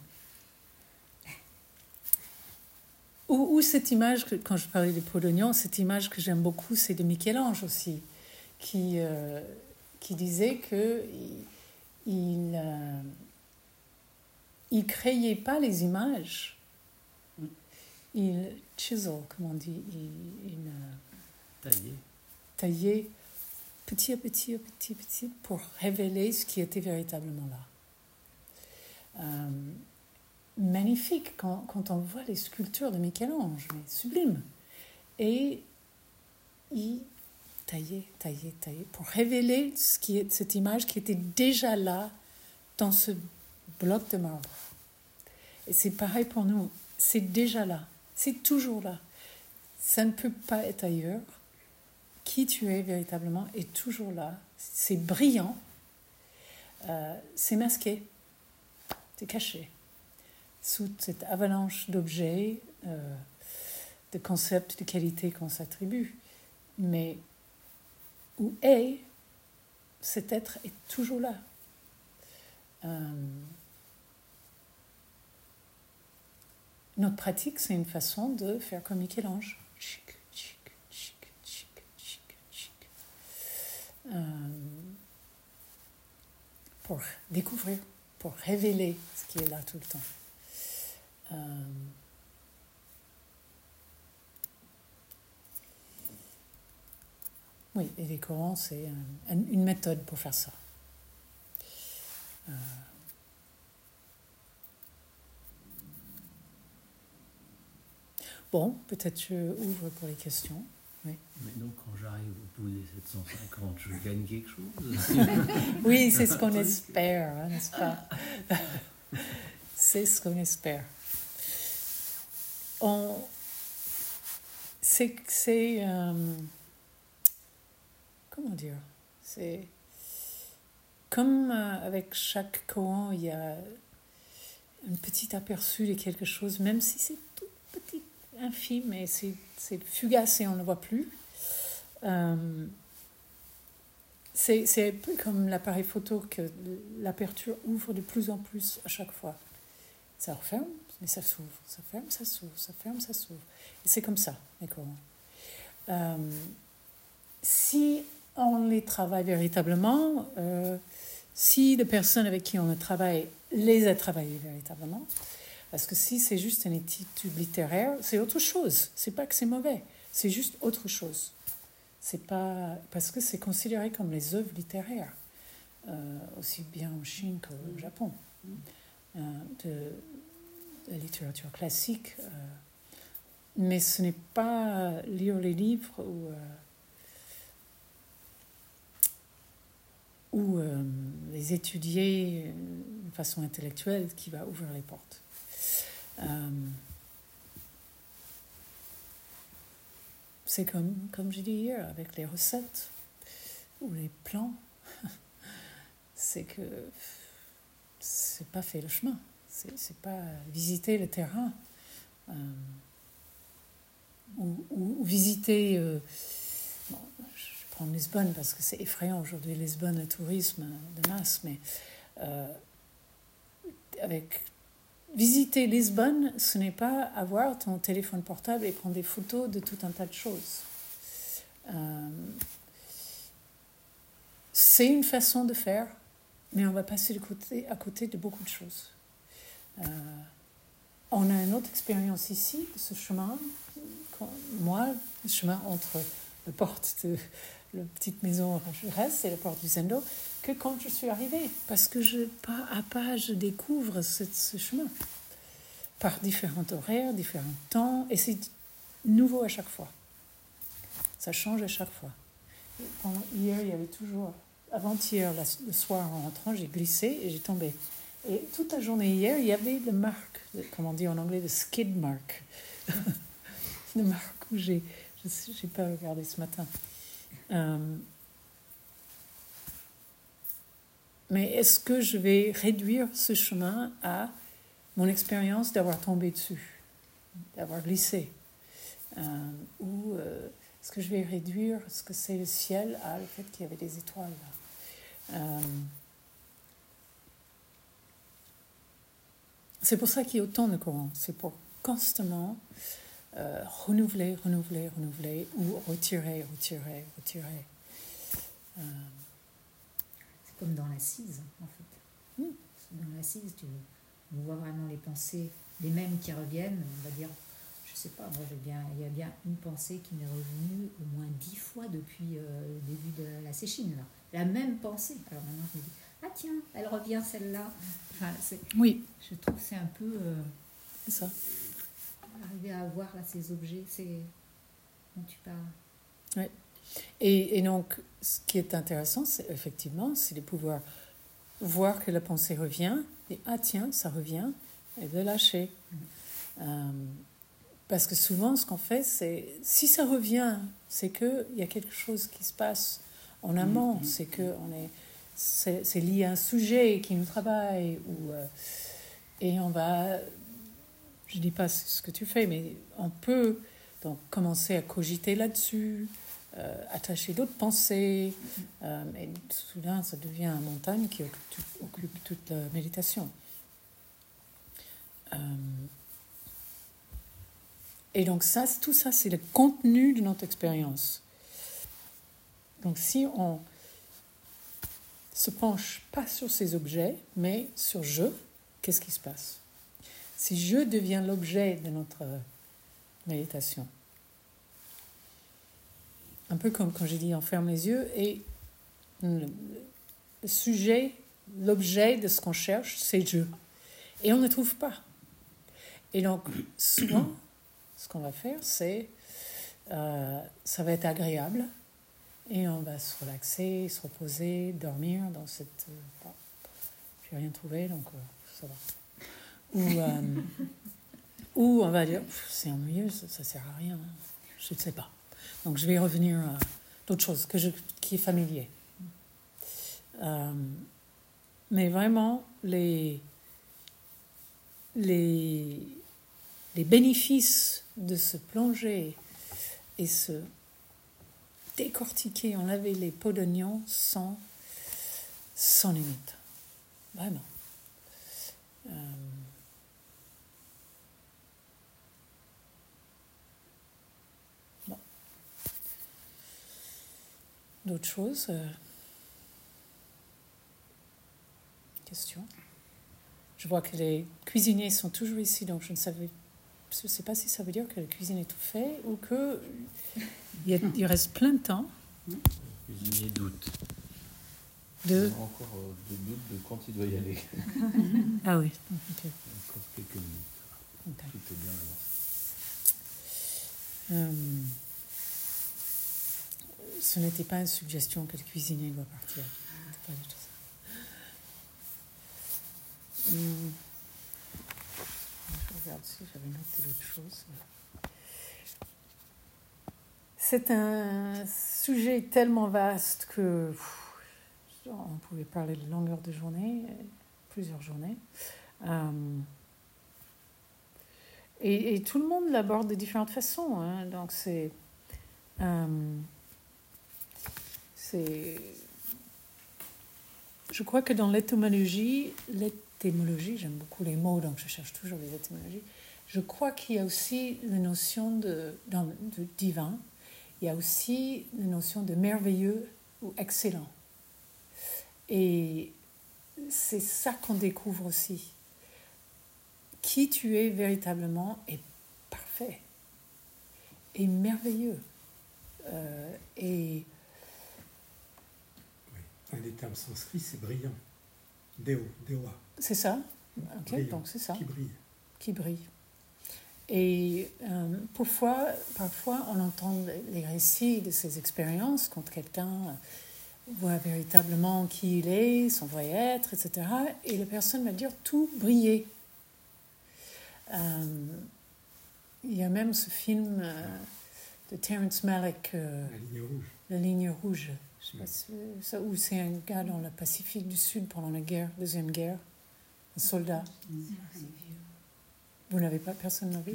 Speaker 1: ou, ou, cette image, que, quand je parlais de Polonion, cette image que j'aime beaucoup, c'est de Michel-Ange aussi, qui, euh, qui disait que il, il, euh, il créait pas les images il chisel, comme on dit, il, il
Speaker 3: taillait.
Speaker 1: taillait petit à petit, à petit, à petit, pour révéler ce qui était véritablement là. Euh, magnifique quand, quand, on voit les sculptures de Michel-Ange, mais sublime. Et il taillait, taillait, taillait, pour révéler ce qui est, cette image qui était déjà là dans ce bloc de marbre. Et c'est pareil pour nous, c'est déjà là. C'est toujours là. Ça ne peut pas être ailleurs. Qui tu es véritablement est toujours là. C'est brillant. Euh, c'est masqué. C'est caché. Sous cette avalanche d'objets, euh, de concepts, de qualités qu'on s'attribue. Mais où est cet être est toujours là. Euh, Notre pratique, c'est une façon de faire comme Michel-Ange. Euh, pour découvrir, pour révéler ce qui est là tout le temps. Euh, oui, et les Corans, c'est une méthode pour faire ça. Euh, Bon, peut-être je ouvre pour les questions. Oui.
Speaker 3: Mais donc, quand j'arrive au bout des 750, je gagne quelque chose?
Speaker 1: Oui, c'est ce qu'on espère, hein, n'est-ce pas? C'est ce qu'on espère. On... C'est... c'est euh... Comment dire? C'est... Comme euh, avec chaque courant, il y a un petit aperçu de quelque chose, même si c'est tout petit infime mais c'est fugace et on ne voit plus. Euh, c'est un peu comme l'appareil photo que l'aperture ouvre de plus en plus à chaque fois. Ça referme, mais ça s'ouvre, ça ferme, ça s'ouvre, ça ferme, ça s'ouvre. Et c'est comme ça, d'accord euh, Si on les travaille véritablement, euh, si les personnes avec qui on travaille les a travaillées véritablement, parce que si c'est juste une étude littéraire, c'est autre chose. C'est pas que c'est mauvais, c'est juste autre chose. C'est pas parce que c'est considéré comme les œuvres littéraires, euh, aussi bien en Chine qu'au Japon, euh, de, la littérature classique. Mais ce n'est pas lire les livres ou ou les étudier de façon intellectuelle qui va ouvrir les portes. Euh, c'est comme, comme j'ai dit hier, avec les recettes ou les plans, c'est que c'est pas fait le chemin, c'est pas visiter le terrain euh, ou, ou, visiter. Euh, Lisbonne parce que c'est effrayant aujourd'hui, Lisbonne, le tourisme de masse, mais avec Visiter Lisbonne, ce n'est pas avoir ton téléphone portable et prendre des photos de tout un tas de choses. Euh, c'est une façon de faire, mais on va passer de côté, à côté de beaucoup de choses. Euh, on a une autre expérience ici, ce chemin. Moi, le chemin entre la porte de la petite maison Jerez et la porte du Zendo, que quand je suis arrivée, parce que je, pas à pas, je découvre ce, chemin par différents horaires, différents temps, et c'est nouveau à chaque fois. Ça change à chaque fois. Hier, il y avait toujours, avant-hier, le soir en rentrant, j'ai glissé et j'ai tombé. Et toute la journée hier, il y avait le marque, comment on dit en anglais, le skid mark. le marque où j'ai, je n'ai pas regardé ce matin. Euh, mais est-ce que je vais réduire ce chemin à mon expérience d'avoir tombé dessus, d'avoir glissé? Euh, Ou euh, est-ce que je vais réduire ce que c'est le ciel à le fait qu'il y avait des étoiles? Là C'est pour ça qu'il y a autant de courants. C'est pour constamment euh, renouveler, renouveler, renouveler ou retirer, retirer, retirer. Euh,
Speaker 4: C'est comme dans l'assise, en fait.
Speaker 1: Hmm.
Speaker 4: Dans l'assise, tu on voit vraiment les pensées, les mêmes qui reviennent, on va dire, je sais pas, moi bien, il y a bien une pensée qui m'est revenue au moins dix fois depuis euh, le début de la séchine, là. La même pensée. Alors maintenant je me dis, ah tiens, elle revient celle-là. Enfin,
Speaker 1: oui,
Speaker 4: je trouve que c'est un peu
Speaker 1: c'est ça.
Speaker 4: Arriver à avoir là, ces objets, c'est dont tu parles.
Speaker 1: Et, et donc, ce qui est intéressant, c'est effectivement, c'est de pouvoir voir que la pensée revient, et ah tiens, ça revient, et de lâcher. Euh, parce que souvent, ce qu'on fait, c'est, si ça revient, c'est qu'il y a quelque chose qui se passe en amont, c'est que on est, c'est, c'est lié à un sujet qui nous travaille, ou, euh, et on va, je dis pas ce que tu fais, mais on peut donc commencer à cogiter là-dessus, euh, attacher d'autres pensées. euh, et soudain, ça devient une montagne qui occupe, toute la méditation. Euh, et donc ça, tout ça, c'est le contenu de notre expérience. Donc si on se penche pas sur ces objets, mais sur je, qu'est-ce qui se passe? Si je deviens l'objet de notre méditation, un peu comme quand j'ai dit on ferme les yeux et le, sujet, l'objet de ce qu'on cherche, c'est je. Et on ne trouve pas. Et donc, souvent, ce qu'on va faire, c'est, euh, ça va être agréable et on va se relaxer, se reposer, dormir dans cette... Euh, j'ai rien trouvé, donc euh, ça va. Ou, euh, ou on va dire, c'est ennuyeux, ça, ça sert à rien, je ne sais pas. Donc je vais revenir à d'autres choses que je, qui est familier. Euh, mais vraiment, les, les, les bénéfices de se plonger et se décortiquer, enlever les pots d'oignon sont sans limite. Vraiment. Euh, D'autres choses euh, Question Je vois que les cuisiniers sont toujours ici, donc je ne savais je sais pas si ça veut dire que la cuisine est tout fait ou que il, y a- il reste plein de temps
Speaker 3: Le cuisinier doute.
Speaker 1: de...
Speaker 3: A encore euh, des doutes de quand il doit y aller.
Speaker 1: Ah oui.
Speaker 3: Encore quelques minutes. Tout est bien avancé.
Speaker 1: Ce n'était pas une suggestion que le cuisinier doit partir. Hum. Je regarde si j'avais noté d'autres choses. C'est un sujet tellement vaste que on pouvait parler de longueur de journée, plusieurs journées. Euh, et, et tout le monde l'aborde de différentes façons. hein. Donc c'est. euh, Je crois que dans l'étymologie, l'étymologie, j'aime beaucoup les mots, donc je cherche toujours les étymologies. Je crois qu'il y a aussi la notion de divin, il y a aussi la notion de merveilleux ou excellent. Et c'est ça qu'on découvre aussi qui tu es véritablement est parfait et merveilleux. Euh, et
Speaker 2: un des termes sanscrits, c'est brillant. Deo, Dewa,
Speaker 1: C'est ça Ok,
Speaker 2: Brillant.
Speaker 1: donc c'est ça.
Speaker 2: qui brille.
Speaker 1: qui brille. Et euh, parfois, parfois, on entend les récits de ces expériences quand quelqu'un voit véritablement qui il est, son vrai être, etc. Et la personne va dire tout briller. Euh, il y a même ce film euh, de Terrence Malick,
Speaker 2: La ligne rouge.
Speaker 1: La ligne rouge. Je sais pas si- ça, où c'est un gars dans le Pacifique du Sud pendant la guerre, deuxième guerre, un soldat. Vous n'avez pas, personne n'a vu.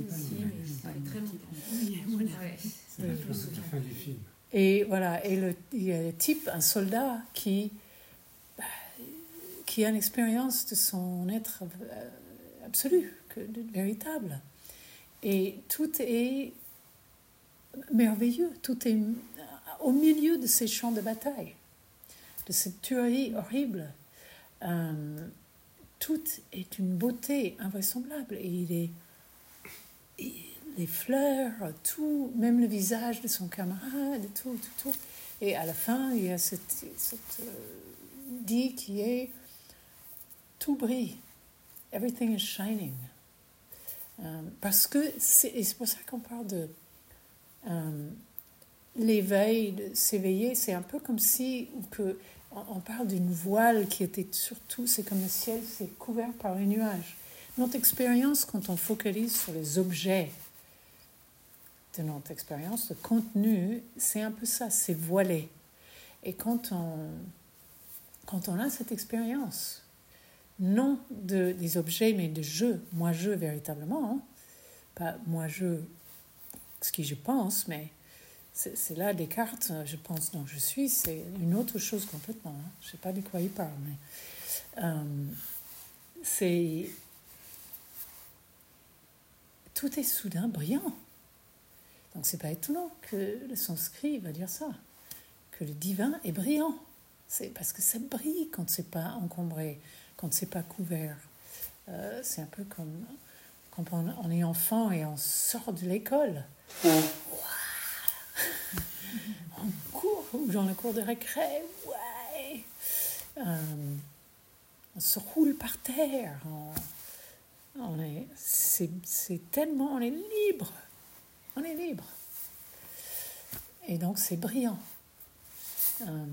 Speaker 1: Et voilà, et le, il y a le type, un soldat qui, bah, qui a une expérience de son être euh, absolu, que, de- véritable. Et tout est merveilleux, tout est au milieu de ces champs de bataille, de cette tuerie horrible. Euh, tout est une beauté invraisemblable. Et les fleurs, tout, même le visage de son camarade, tout, tout, tout. Et à la fin, il y a cette, cette euh, dit qui est tout brille. Everything is shining. Euh, parce que c'est, pour ça qu'on parle de l'éveil, s'éveiller. C'est un peu comme si on, parle d'une voile qui était surtout, c'est comme le ciel, c'est couvert par les nuages. Notre expérience, quand on focalise sur les objets de notre expérience, le contenu, c'est un peu ça, c'est voilé. Et quand on, quand on a cette expérience, non de, des objets, mais de je, moi-je véritablement, hein, pas moi-je, ce qui je pense, mais c'est là Descartes, je pense, dont je suis, c'est une autre chose complètement. hein. Je ne sais pas de quoi il parle, mais euh, c'est. Tout est soudain brillant. Donc c'est pas étonnant que le sanskrit va dire ça, que le divin est brillant. C'est parce que ça brille quand c'est pas encombré, quand c'est pas couvert. Euh, c'est un peu comme quand on, est enfant et on sort de l'école. Ouah on court ou dans le cours de récré, ouais. Euh, on se roule par terre. On, on est, c'est, c'est tellement, on est libre. On est libre. Et donc c'est brillant. Euh,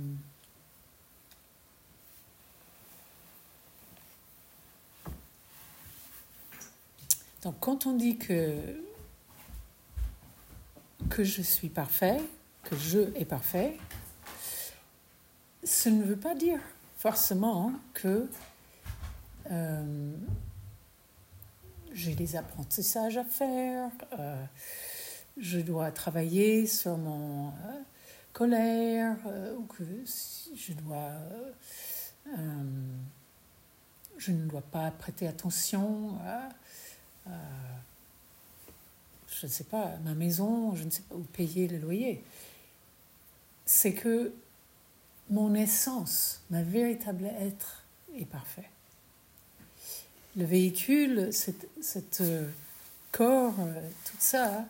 Speaker 1: donc quand on dit que que je suis parfait, que je est parfait, ce ne veut pas dire forcément que euh, j'ai des apprentissages à faire, euh, je dois travailler sur mon euh, colère, ou que je ne dois pas prêter attention à, à, je ne sais pas, ma maison, je ne sais pas, ou payer le loyer. C'est que mon essence, ma véritable être est parfait. Le véhicule, cet, cet euh, corps, euh, tout ça,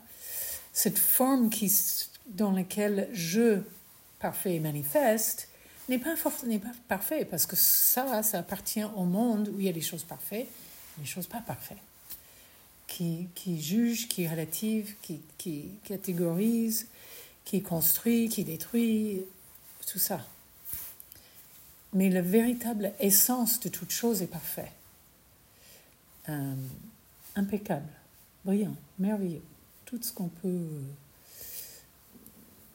Speaker 1: cette forme qui, dans laquelle je, parfait et manifeste, n'est pas, pas parfait, parce que ça, ça appartient au monde où il y a des choses parfaites, des choses pas parfaites, qui, qui jugent, qui relativent, qui, qui catégorisent, qui construit, qui détruit, tout ça. Mais la véritable essence de toute chose est parfaite. Euh, impeccable, brillant, merveilleux. Tout ce qu'on peut euh,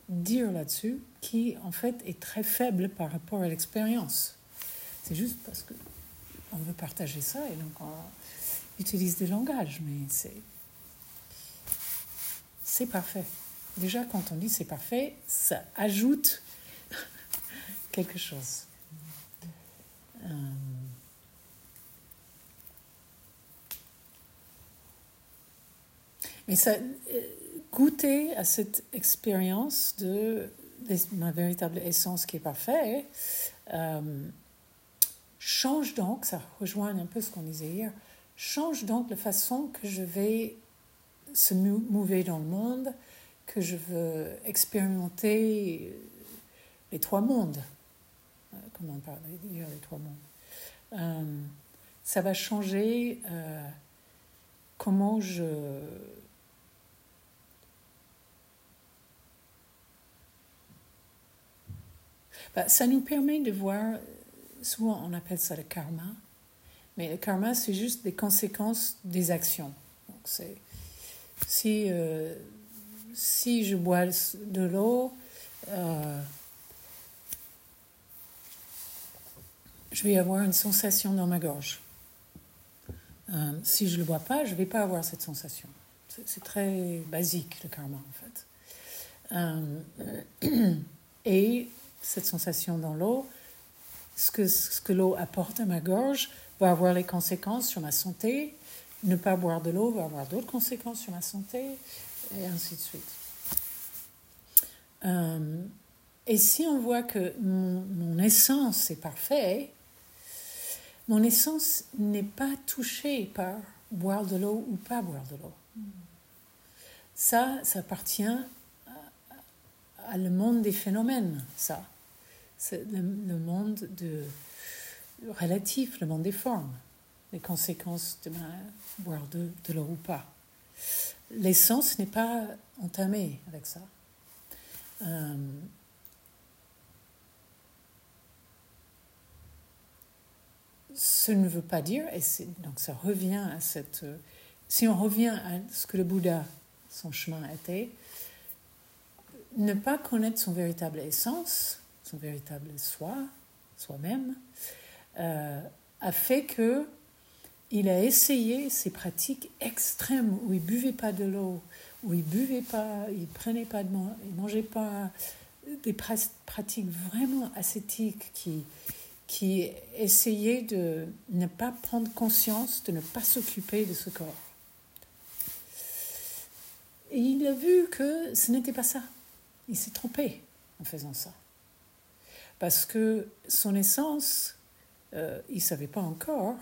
Speaker 1: dire là-dessus, qui en fait est très faible par rapport à l'expérience. C'est juste parce que on veut partager ça et donc on utilise des langages, mais c'est c'est parfait. Déjà, quand on dit c'est parfait, ça ajoute quelque chose. Euh, Mais ça, euh, goûter à cette expérience de, ma véritable essence qui est parfaite euh, change donc, ça rejoint un peu ce qu'on disait hier, change donc la façon que je vais se mou- mouver dans le monde, que je veux expérimenter les trois mondes. euh, comme on hier, les trois mondes? Euh, ça va changer euh, comment je... Bah, ça nous permet de voir, souvent on appelle ça le karma, mais le karma c'est juste des conséquences des actions. Donc c'est si, si je bois de l'eau, euh, je vais avoir une sensation dans ma gorge. Euh, si je ne le bois pas, je ne vais pas avoir cette sensation. C'est très basique le karma en fait. et cette sensation dans l'eau, ce que, ce que l'eau apporte à ma gorge va avoir les conséquences sur ma santé. Ne pas boire de l'eau va avoir d'autres conséquences sur ma santé, et ainsi de suite. Euh, et si on voit que mon, essence est parfaite, mon essence n'est pas touchée par boire de l'eau ou pas boire de l'eau. Ça, ça appartient à, le monde des phénomènes, ça. C'est le, le monde de, relatif, le monde des formes, les conséquences de ma, boire de, de l'eau ou pas. L'essence n'est pas entamée avec ça. Euh, ce ne veut pas dire, et donc ça revient à cette. Si on revient à ce que le Bouddha, son chemin était, ne pas connaître son véritable essence, son véritable soi, soi-même, euh, a fait que il a essayé ces pratiques extrêmes où il buvait pas de l'eau, où il buvait pas, il prenait pas de il mangeait pas, des pratiques vraiment ascétiques qui qui essayaient de ne pas prendre conscience, de ne pas s'occuper de ce corps. Et il a vu que ce n'était pas ça. Il s'est trompé en faisant ça. Parce que son essence, euh, il ne savait pas encore,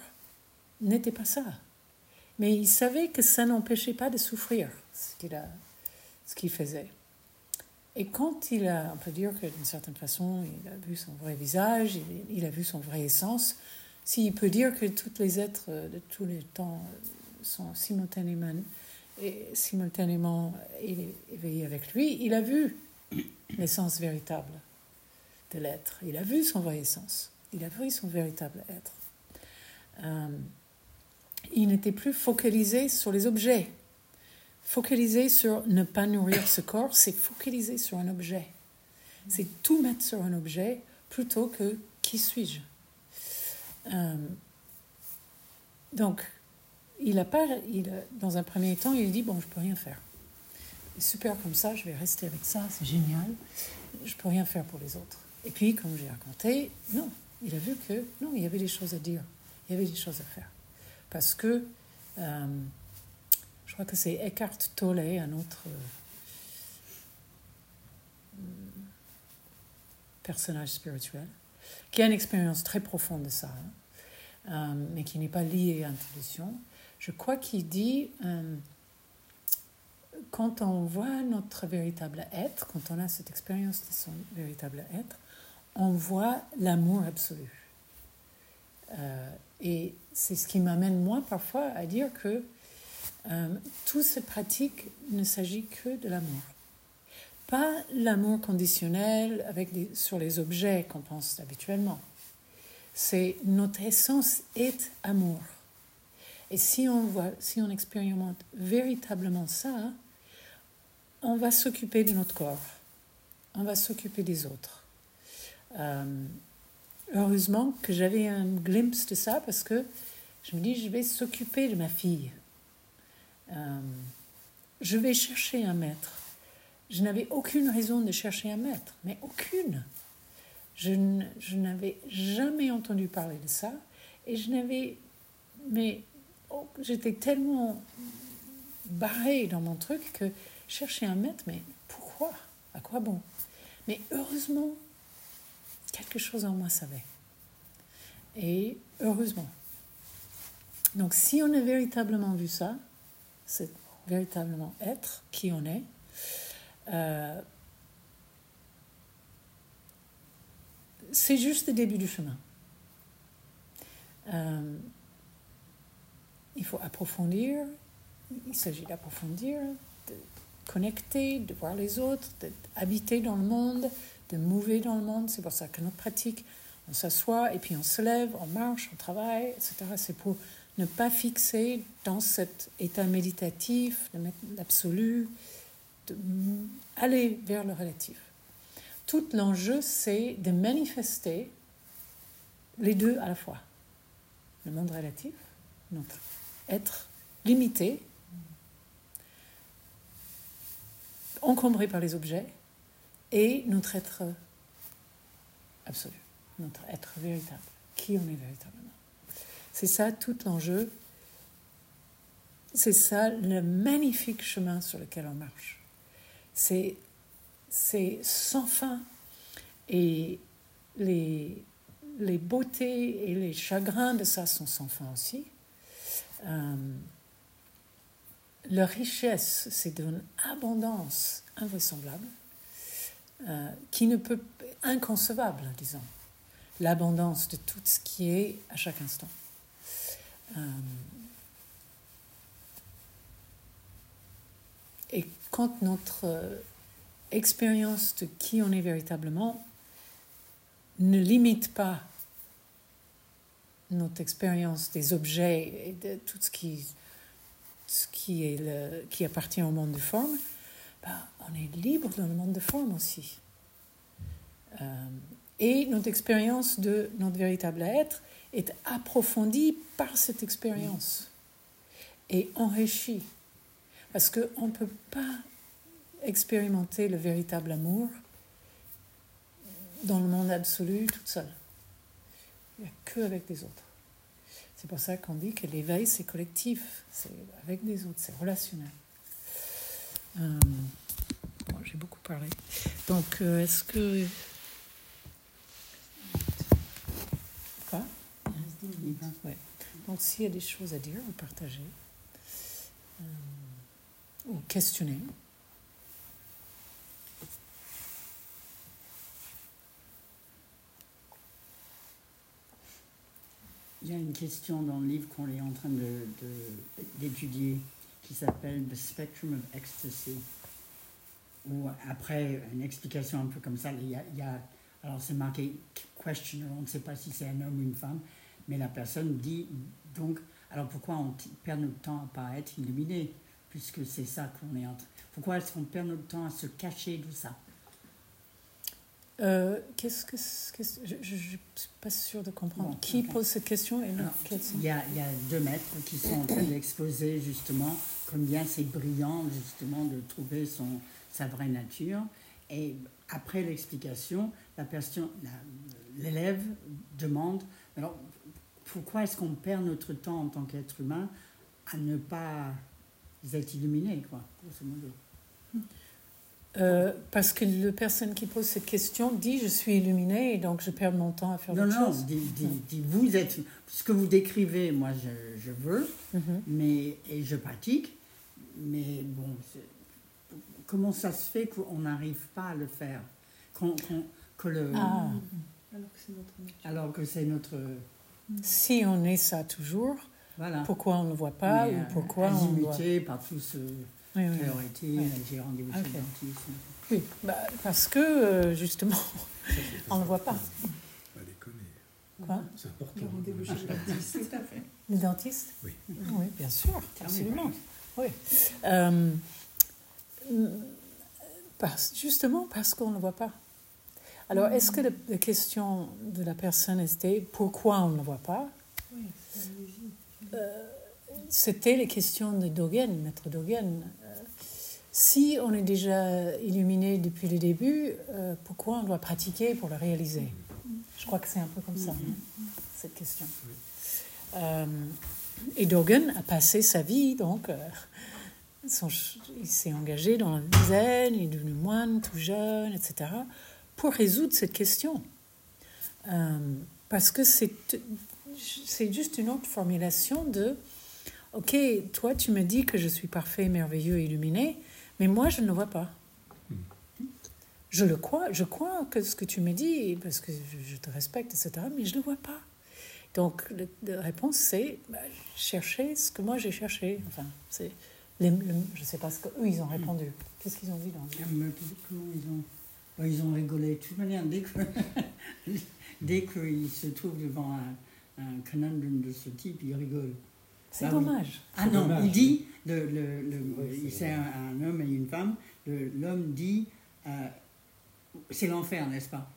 Speaker 1: n'était pas ça. Mais il savait que ça n'empêchait pas de souffrir, ce qu'il ce qu'il faisait. Et quand il a, on peut dire que d'une certaine façon, il a vu son vrai visage, il, il a vu son vrai essence, s'il peut dire que tous les êtres de tous les temps sont simultanément, et simultanément éveillés avec lui, il a vu l'essence véritable de l'être. Il a vu son vrai essence. Il a vu son véritable être. Euh, il n'était plus focalisé sur les objets. Focaliser sur ne pas nourrir ce corps, c'est focaliser sur un objet. C'est tout mettre sur un objet plutôt que qui suis-je. Euh, donc, il a pas, il dans un premier temps, il dit bon, je peux rien faire. Super comme ça, je vais rester avec ça, c'est génial. Je peux rien faire pour les autres. Et puis, comme j'ai raconté, non, il a vu que non, il y avait des choses à dire, il y avait des choses à faire. Parce que, euh, je crois que c'est Eckhart Tolle, un autre euh, personnage spirituel, qui a une expérience très profonde de ça, hein, euh, mais qui n'est pas liée à l'intuition. Je crois qu'il dit, quand on voit notre véritable être, quand on a cette expérience de son véritable être, on voit l'amour absolu. Et c'est ce qui m'amène, moi, parfois, à dire que euh, toute cette pratique ne s'agit que de l'amour. Pas l'amour conditionnel avec sur les objets qu'on pense habituellement. C'est notre essence est amour. Et si on voit, si on expérimente véritablement ça, on va s'occuper de notre corps, on va s'occuper des autres. Euh, heureusement que j'avais un glimpse de ça parce que je me dis, je vais s'occuper de ma fille. Euh, je vais chercher un maître. Je n'avais aucune raison de chercher un maître, mais aucune. Je, n'avais jamais entendu parler de ça et je n'avais. Mais oh, j'étais tellement barrée dans mon truc que chercher un maître, mais pourquoi? À quoi bon? Mais heureusement quelque chose en moi savait. Et heureusement. Donc si on a véritablement vu ça, c'est véritablement être qui on est, euh, c'est juste le début du chemin. Euh, il faut approfondir, il s'agit d'approfondir, de connecter, de voir les autres, d'habiter dans le monde, de mouver dans le monde. C'est pour ça que notre pratique, on s'assoit et puis on se lève, on marche, on travaille, etc. C'est pour ne pas fixer dans cet état méditatif, de l'absolu, aller vers le relatif. Tout l'enjeu, c'est de manifester les deux à la fois. Le monde relatif, notre être limité, encombré par les objets, et notre être absolu, notre être véritable, qui on est véritablement. C'est ça tout l'enjeu. C'est ça le magnifique chemin sur lequel on marche. C'est, c'est sans fin. Et les, les beautés et les chagrins de ça sont sans fin aussi. Euh, leur richesse, c'est d'une abondance invraisemblable, euh, qui ne peut, inconcevable, disons, l'abondance de tout ce qui est à chaque instant. Euh, et quand notre euh, expérience de qui on est véritablement ne limite pas notre expérience des objets et de tout ce qui, ce qui, est qui appartient au monde de forme, bah, on est libre dans le monde de forme aussi. Euh, et notre expérience de notre véritable être est approfondie par cette expérience et enrichie. Parce qu'on ne peut pas expérimenter le véritable amour dans le monde absolu toute seule. Il n'y a que avec les autres. C'est pour ça qu'on dit que l'éveil, c'est collectif, c'est avec des autres, c'est relationnel. Euh, J'ai beaucoup parlé. Donc, euh, est-ce que Donc s'il y a des choses à dire ou partager, euh, ou questionner.
Speaker 5: Il y a une question dans le livre qu'on est en train d'étudier de, qui s'appelle The Spectrum of Ecstasy. Ou après une explication un peu comme ça, il y a, il y a alors c'est marqué questioner, on ne sait pas si c'est un homme ou une femme, mais la personne dit donc, alors pourquoi on perd notre temps à pas être illuminé, puisque c'est ça qu'on est en train. Pourquoi est-ce qu'on perd notre temps à se cacher de ça?
Speaker 1: Euh, Qu'est-ce que, je ne suis pas sûre de comprendre. Qui pose cette question et
Speaker 5: il, y a, il y a deux maîtres qui sont en train d'exposer justement combien c'est brillant justement de trouver son, sa vraie nature. Et après l'explication, la personne, l'élève demande alors pourquoi est-ce qu'on perd notre temps en tant qu'être humain à ne pas être illuminé, quoi,
Speaker 1: euh, parce que la personne qui pose cette question dit je suis illuminé et donc je perds mon temps à faire
Speaker 5: non,
Speaker 1: non,
Speaker 5: Non, dit, vous êtes. Ce que vous décrivez, moi je, je veux, mhm. mais, et je pratique, mais bon, comment ça se fait qu'on n'arrive pas à le faire que le, ah. Alors que c'est notre
Speaker 1: si on est ça toujours, pourquoi on ne le voit pas ou pourquoi on
Speaker 5: doit... par tout ce oui, oui, j'ai rendez-vous chez le dentiste.
Speaker 1: Oui, bah, parce que euh, justement, on ne voit pas. Quoi?
Speaker 2: C'est important. Le rendez-vous chez le dentiste.
Speaker 1: Tout à fait. Le dentiste?
Speaker 2: Oui.
Speaker 1: Oui, bien sûr, absolument. Oui. Euh, parce, justement parce qu'on ne voit pas. Alors, est-ce que la, question de la personne était pourquoi on ne le voit pas? Euh, C'était les questions de Dogen, maître Dogen. Euh, si on est déjà illuminé depuis le début, euh, pourquoi on doit pratiquer pour le réaliser? Je crois que c'est un peu comme ça, hein, cette question. et Dogen a passé sa vie, donc, il s'est engagé dans la zen, il est devenu moine tout jeune, etc pour résoudre cette question. Euh, parce que c'est, c'est juste une autre formulation de Ok, toi tu me dis que je suis parfait, merveilleux, illuminé, mais moi je ne le vois pas. je le crois, je crois que ce que tu me dis, parce que je, te respecte, etc., mais je ne le vois pas. Donc, la réponse, c'est bah, chercher ce que moi j'ai cherché. Enfin, c'est les- le- je ne sais pas ce qu'eux, ils ont répondu. Qu'est-ce qu'ils ont dit dans le
Speaker 5: ils ont, bon, ils ont rigolé. De toute manière, dès que dès qu'ils se trouvent devant un, un conundrum de ce type, ils rigolent.
Speaker 1: C'est
Speaker 5: Ah
Speaker 1: dommage.
Speaker 5: Ah non,
Speaker 2: dommage,
Speaker 5: il dit, le, le, le-
Speaker 2: Oui,
Speaker 5: il-
Speaker 2: c'est
Speaker 5: un, un homme et une femme, le- l'homme dit, euh, c'est l'enfer, n'est-ce pas?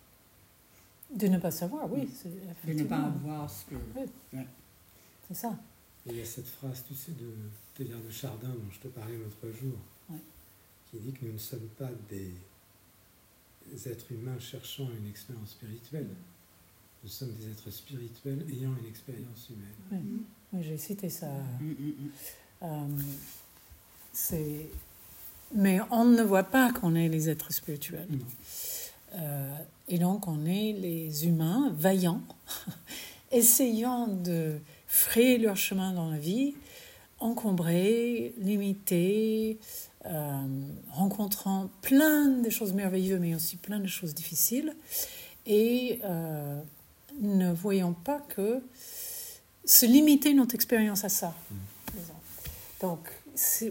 Speaker 1: De ne pas savoir, oui. c'est-
Speaker 5: De ne pas avoir ce que...
Speaker 1: C'est ça.
Speaker 2: Et il y a cette phrase, tu sais, de Teilhard de Chardin dont je te parlais l'autre jour,
Speaker 1: Ouais.
Speaker 2: qui dit que nous ne sommes pas des êtres humains cherchant une expérience spirituelle. Nous sommes des êtres spirituels ayant une expérience humaine.
Speaker 1: Oui, j'ai cité ça.
Speaker 5: Mm, mm, mm.
Speaker 1: Euh, c'est... Mais on ne voit pas qu'on est les êtres spirituels.
Speaker 2: Non.
Speaker 1: Euh, et donc, on est les humains vaillants, essayant de frayer leur chemin dans la vie, encombrés, limités, euh, rencontrant plein de choses merveilleuses, mais aussi plein de choses difficiles, et euh, ne voyant pas que se limiter notre expérience à ça. disons. Donc,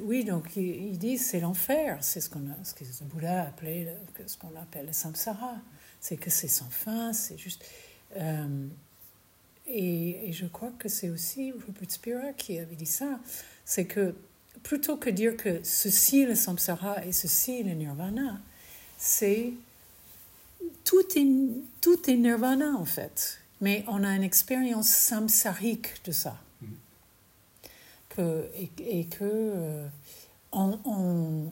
Speaker 1: oui, donc il, il dit c'est l'enfer, c'est ce, qu'on ce que Bouddha appelait, ce qu'on appelle le samsara. C'est que c'est sans fin, c'est juste. euh, et, et je crois que c'est aussi Rupert Spira qui avait dit ça. C'est que plutôt que dire que ceci est le samsara et ceci est le nirvana, c'est tout est, tout est nirvana en fait. Mais on a une expérience samsarique de ça. Que, et, que euh, on, on-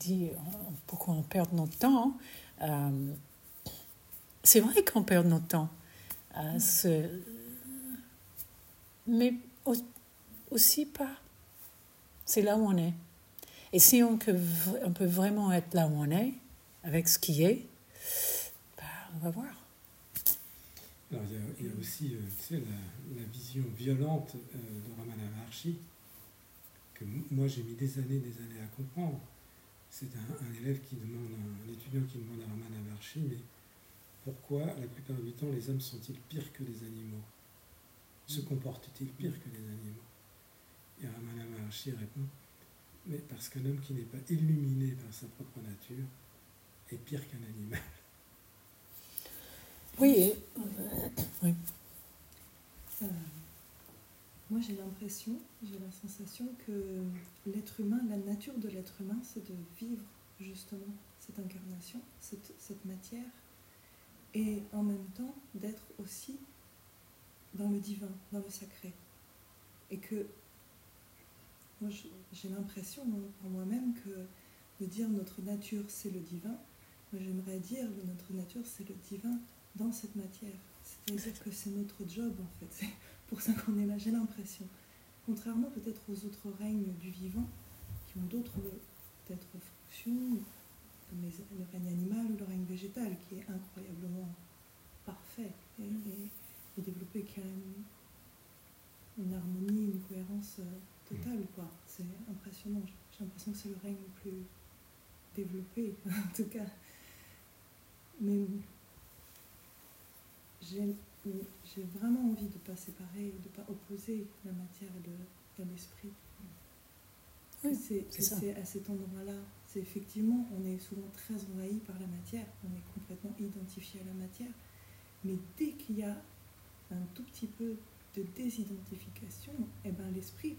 Speaker 1: dit pourquoi on perd notre temps. euh, c'est vrai qu'on perd notre temps. se- mais au- aussi pas. C'est là où on est. Et si on peut, on peut vraiment être là où on est, avec ce qui est, bah, on va voir.
Speaker 2: Alors, il y a, aussi euh, la, vision violente euh, de Ramana Maharshi, que moi j'ai mis des années des années à comprendre. C'est un, élève qui demande, un, étudiant qui demande à Ramana mais pourquoi la plupart du temps les hommes sont-ils pires que les animaux? Se comportent-ils pire que les animaux? Et Ramana Maharshi répond, mais parce qu'un homme qui n'est pas illuminé par sa propre nature est pire qu'un animal.
Speaker 1: Oui, et-
Speaker 6: Euh, moi, j'ai l'impression, j'ai la sensation que l'être humain, la nature de l'être humain, c'est de vivre justement cette incarnation, cette, cette matière, et en même temps d'être aussi dans le divin, dans le sacré. Et que moi, j'ai l'impression en moi-même que de dire notre nature, c'est le divin, j'aimerais dire que notre nature, c'est le divin dans cette matière. C'est-à-dire que c'est notre job en fait. C'est pour ça qu'on est là, j'ai l'impression. Contrairement peut-être aux autres règnes du vivant, qui ont d'autres peut-être fonctions, comme les- le règne animal ou le règne végétal, qui est incroyablement parfait et, et- et développé, qui a une, harmonie, une cohérence euh, totale. quoi. C'est impressionnant. J'ai l'impression que c'est le règne le plus développé, en tout cas. Mais j'ai vraiment envie de ne pas séparer, de ne pas opposer la matière et le- et l'esprit.
Speaker 1: Oui,
Speaker 6: c'est à cet endroit-là, c'est effectivement, on est souvent très envahi par la matière, on est complètement identifié à la matière, mais dès qu'il y a un tout petit peu de désidentification, eh ben, l'esprit,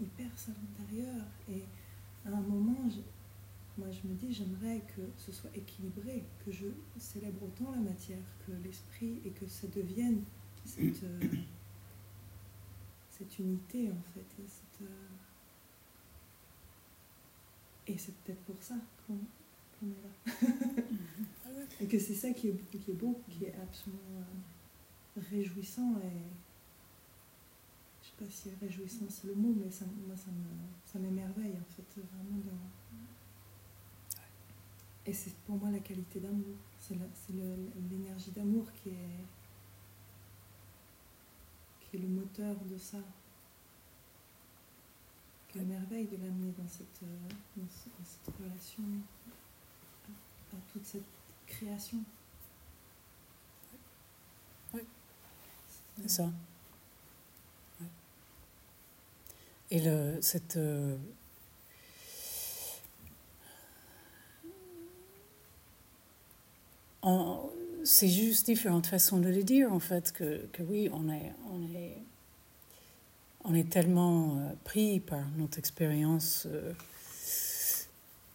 Speaker 6: il perce à l'intérieur. Et à un moment, moi je me dis, j'aimerais que ce soit équilibré, que je célèbre autant la matière que l'esprit et que ça devienne cette, euh, cette unité en fait. et cette, euh, Et c'est peut-être pour ça qu'on est là. et que c'est ça qui est, qui est beau, qui est absolument euh, réjouissant et je sais pas si réjouissant c'est le mot, mais ça, moi ça me ça m'émerveille en fait vraiment dans et c'est pour moi la qualité d'amour, c'est l'énergie d'amour qui est qui est le moteur de ça. Quelle merveille de l'amener dans cette, euh, dans ce- dans cette relation. par toute cette création.
Speaker 1: Oui. C'est ça. Et le, cette. euh, en- c'est juste différentes façons de le dire, en fait, que, que oui, on est, on est, on est tellement euh, pris par notre expérience. euh,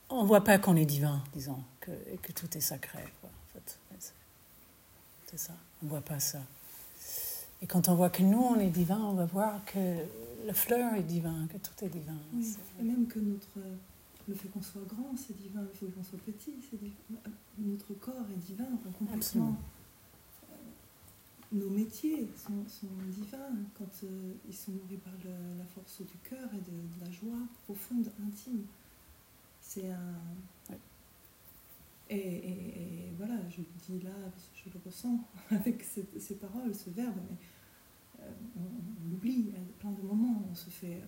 Speaker 1: on ne voit pas qu'on est divin, disons, que, et que tout est sacré. Quoi, en fait. C'est- ça, on ne voit pas ça. Et quand on voit que nous, on est divin, on va voir que la fleur est divin, que tout est divin.
Speaker 6: Oui, et même que notre, le fait qu'on soit grand, c'est divin, le fait qu'on soit petit, c'est divin. Notre corps est divin, enfin, complètement.
Speaker 1: Absolument.
Speaker 6: Euh, Nos métiers sont, sont divins quand euh, ils sont nourris par le- la force du cœur et de, de la joie profonde, intime. C'est un.
Speaker 1: Ouais.
Speaker 6: Et, et- et voilà, je le dis là, parce que je le ressens avec ces, ces paroles, ce verbe, mais euh, on, on l'oublie à plein de moments. On se fait.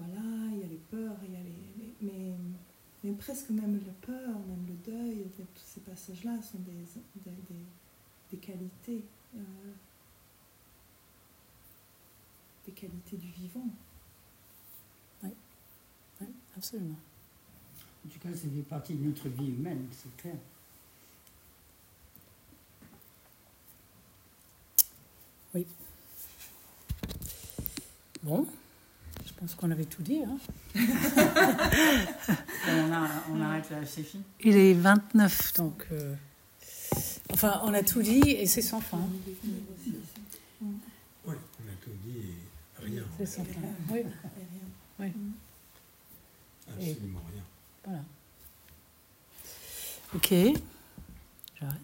Speaker 6: Voilà, il y a les peurs, il y a les. les- mais, mais presque même la peur, même le deuil, tous ces passages-là sont des, des, des, des qualités. euh, des qualités du vivant.
Speaker 1: Oui, absolument.
Speaker 5: En tout cas, ça fait partie de notre vie humaine, c'est clair.
Speaker 1: Bon, je pense qu'on avait tout dit. Hein.
Speaker 5: On, a- on arrête là, c'est fini.
Speaker 1: Il est 29, donc. euh, Enfin, on a tout dit et c'est sans fin.
Speaker 2: Oui, on a tout dit et rien.
Speaker 1: C'est sans fin. Oui. Oui.
Speaker 6: Mm.
Speaker 2: Absolument rien.
Speaker 1: voilà. Ok, j'arrête.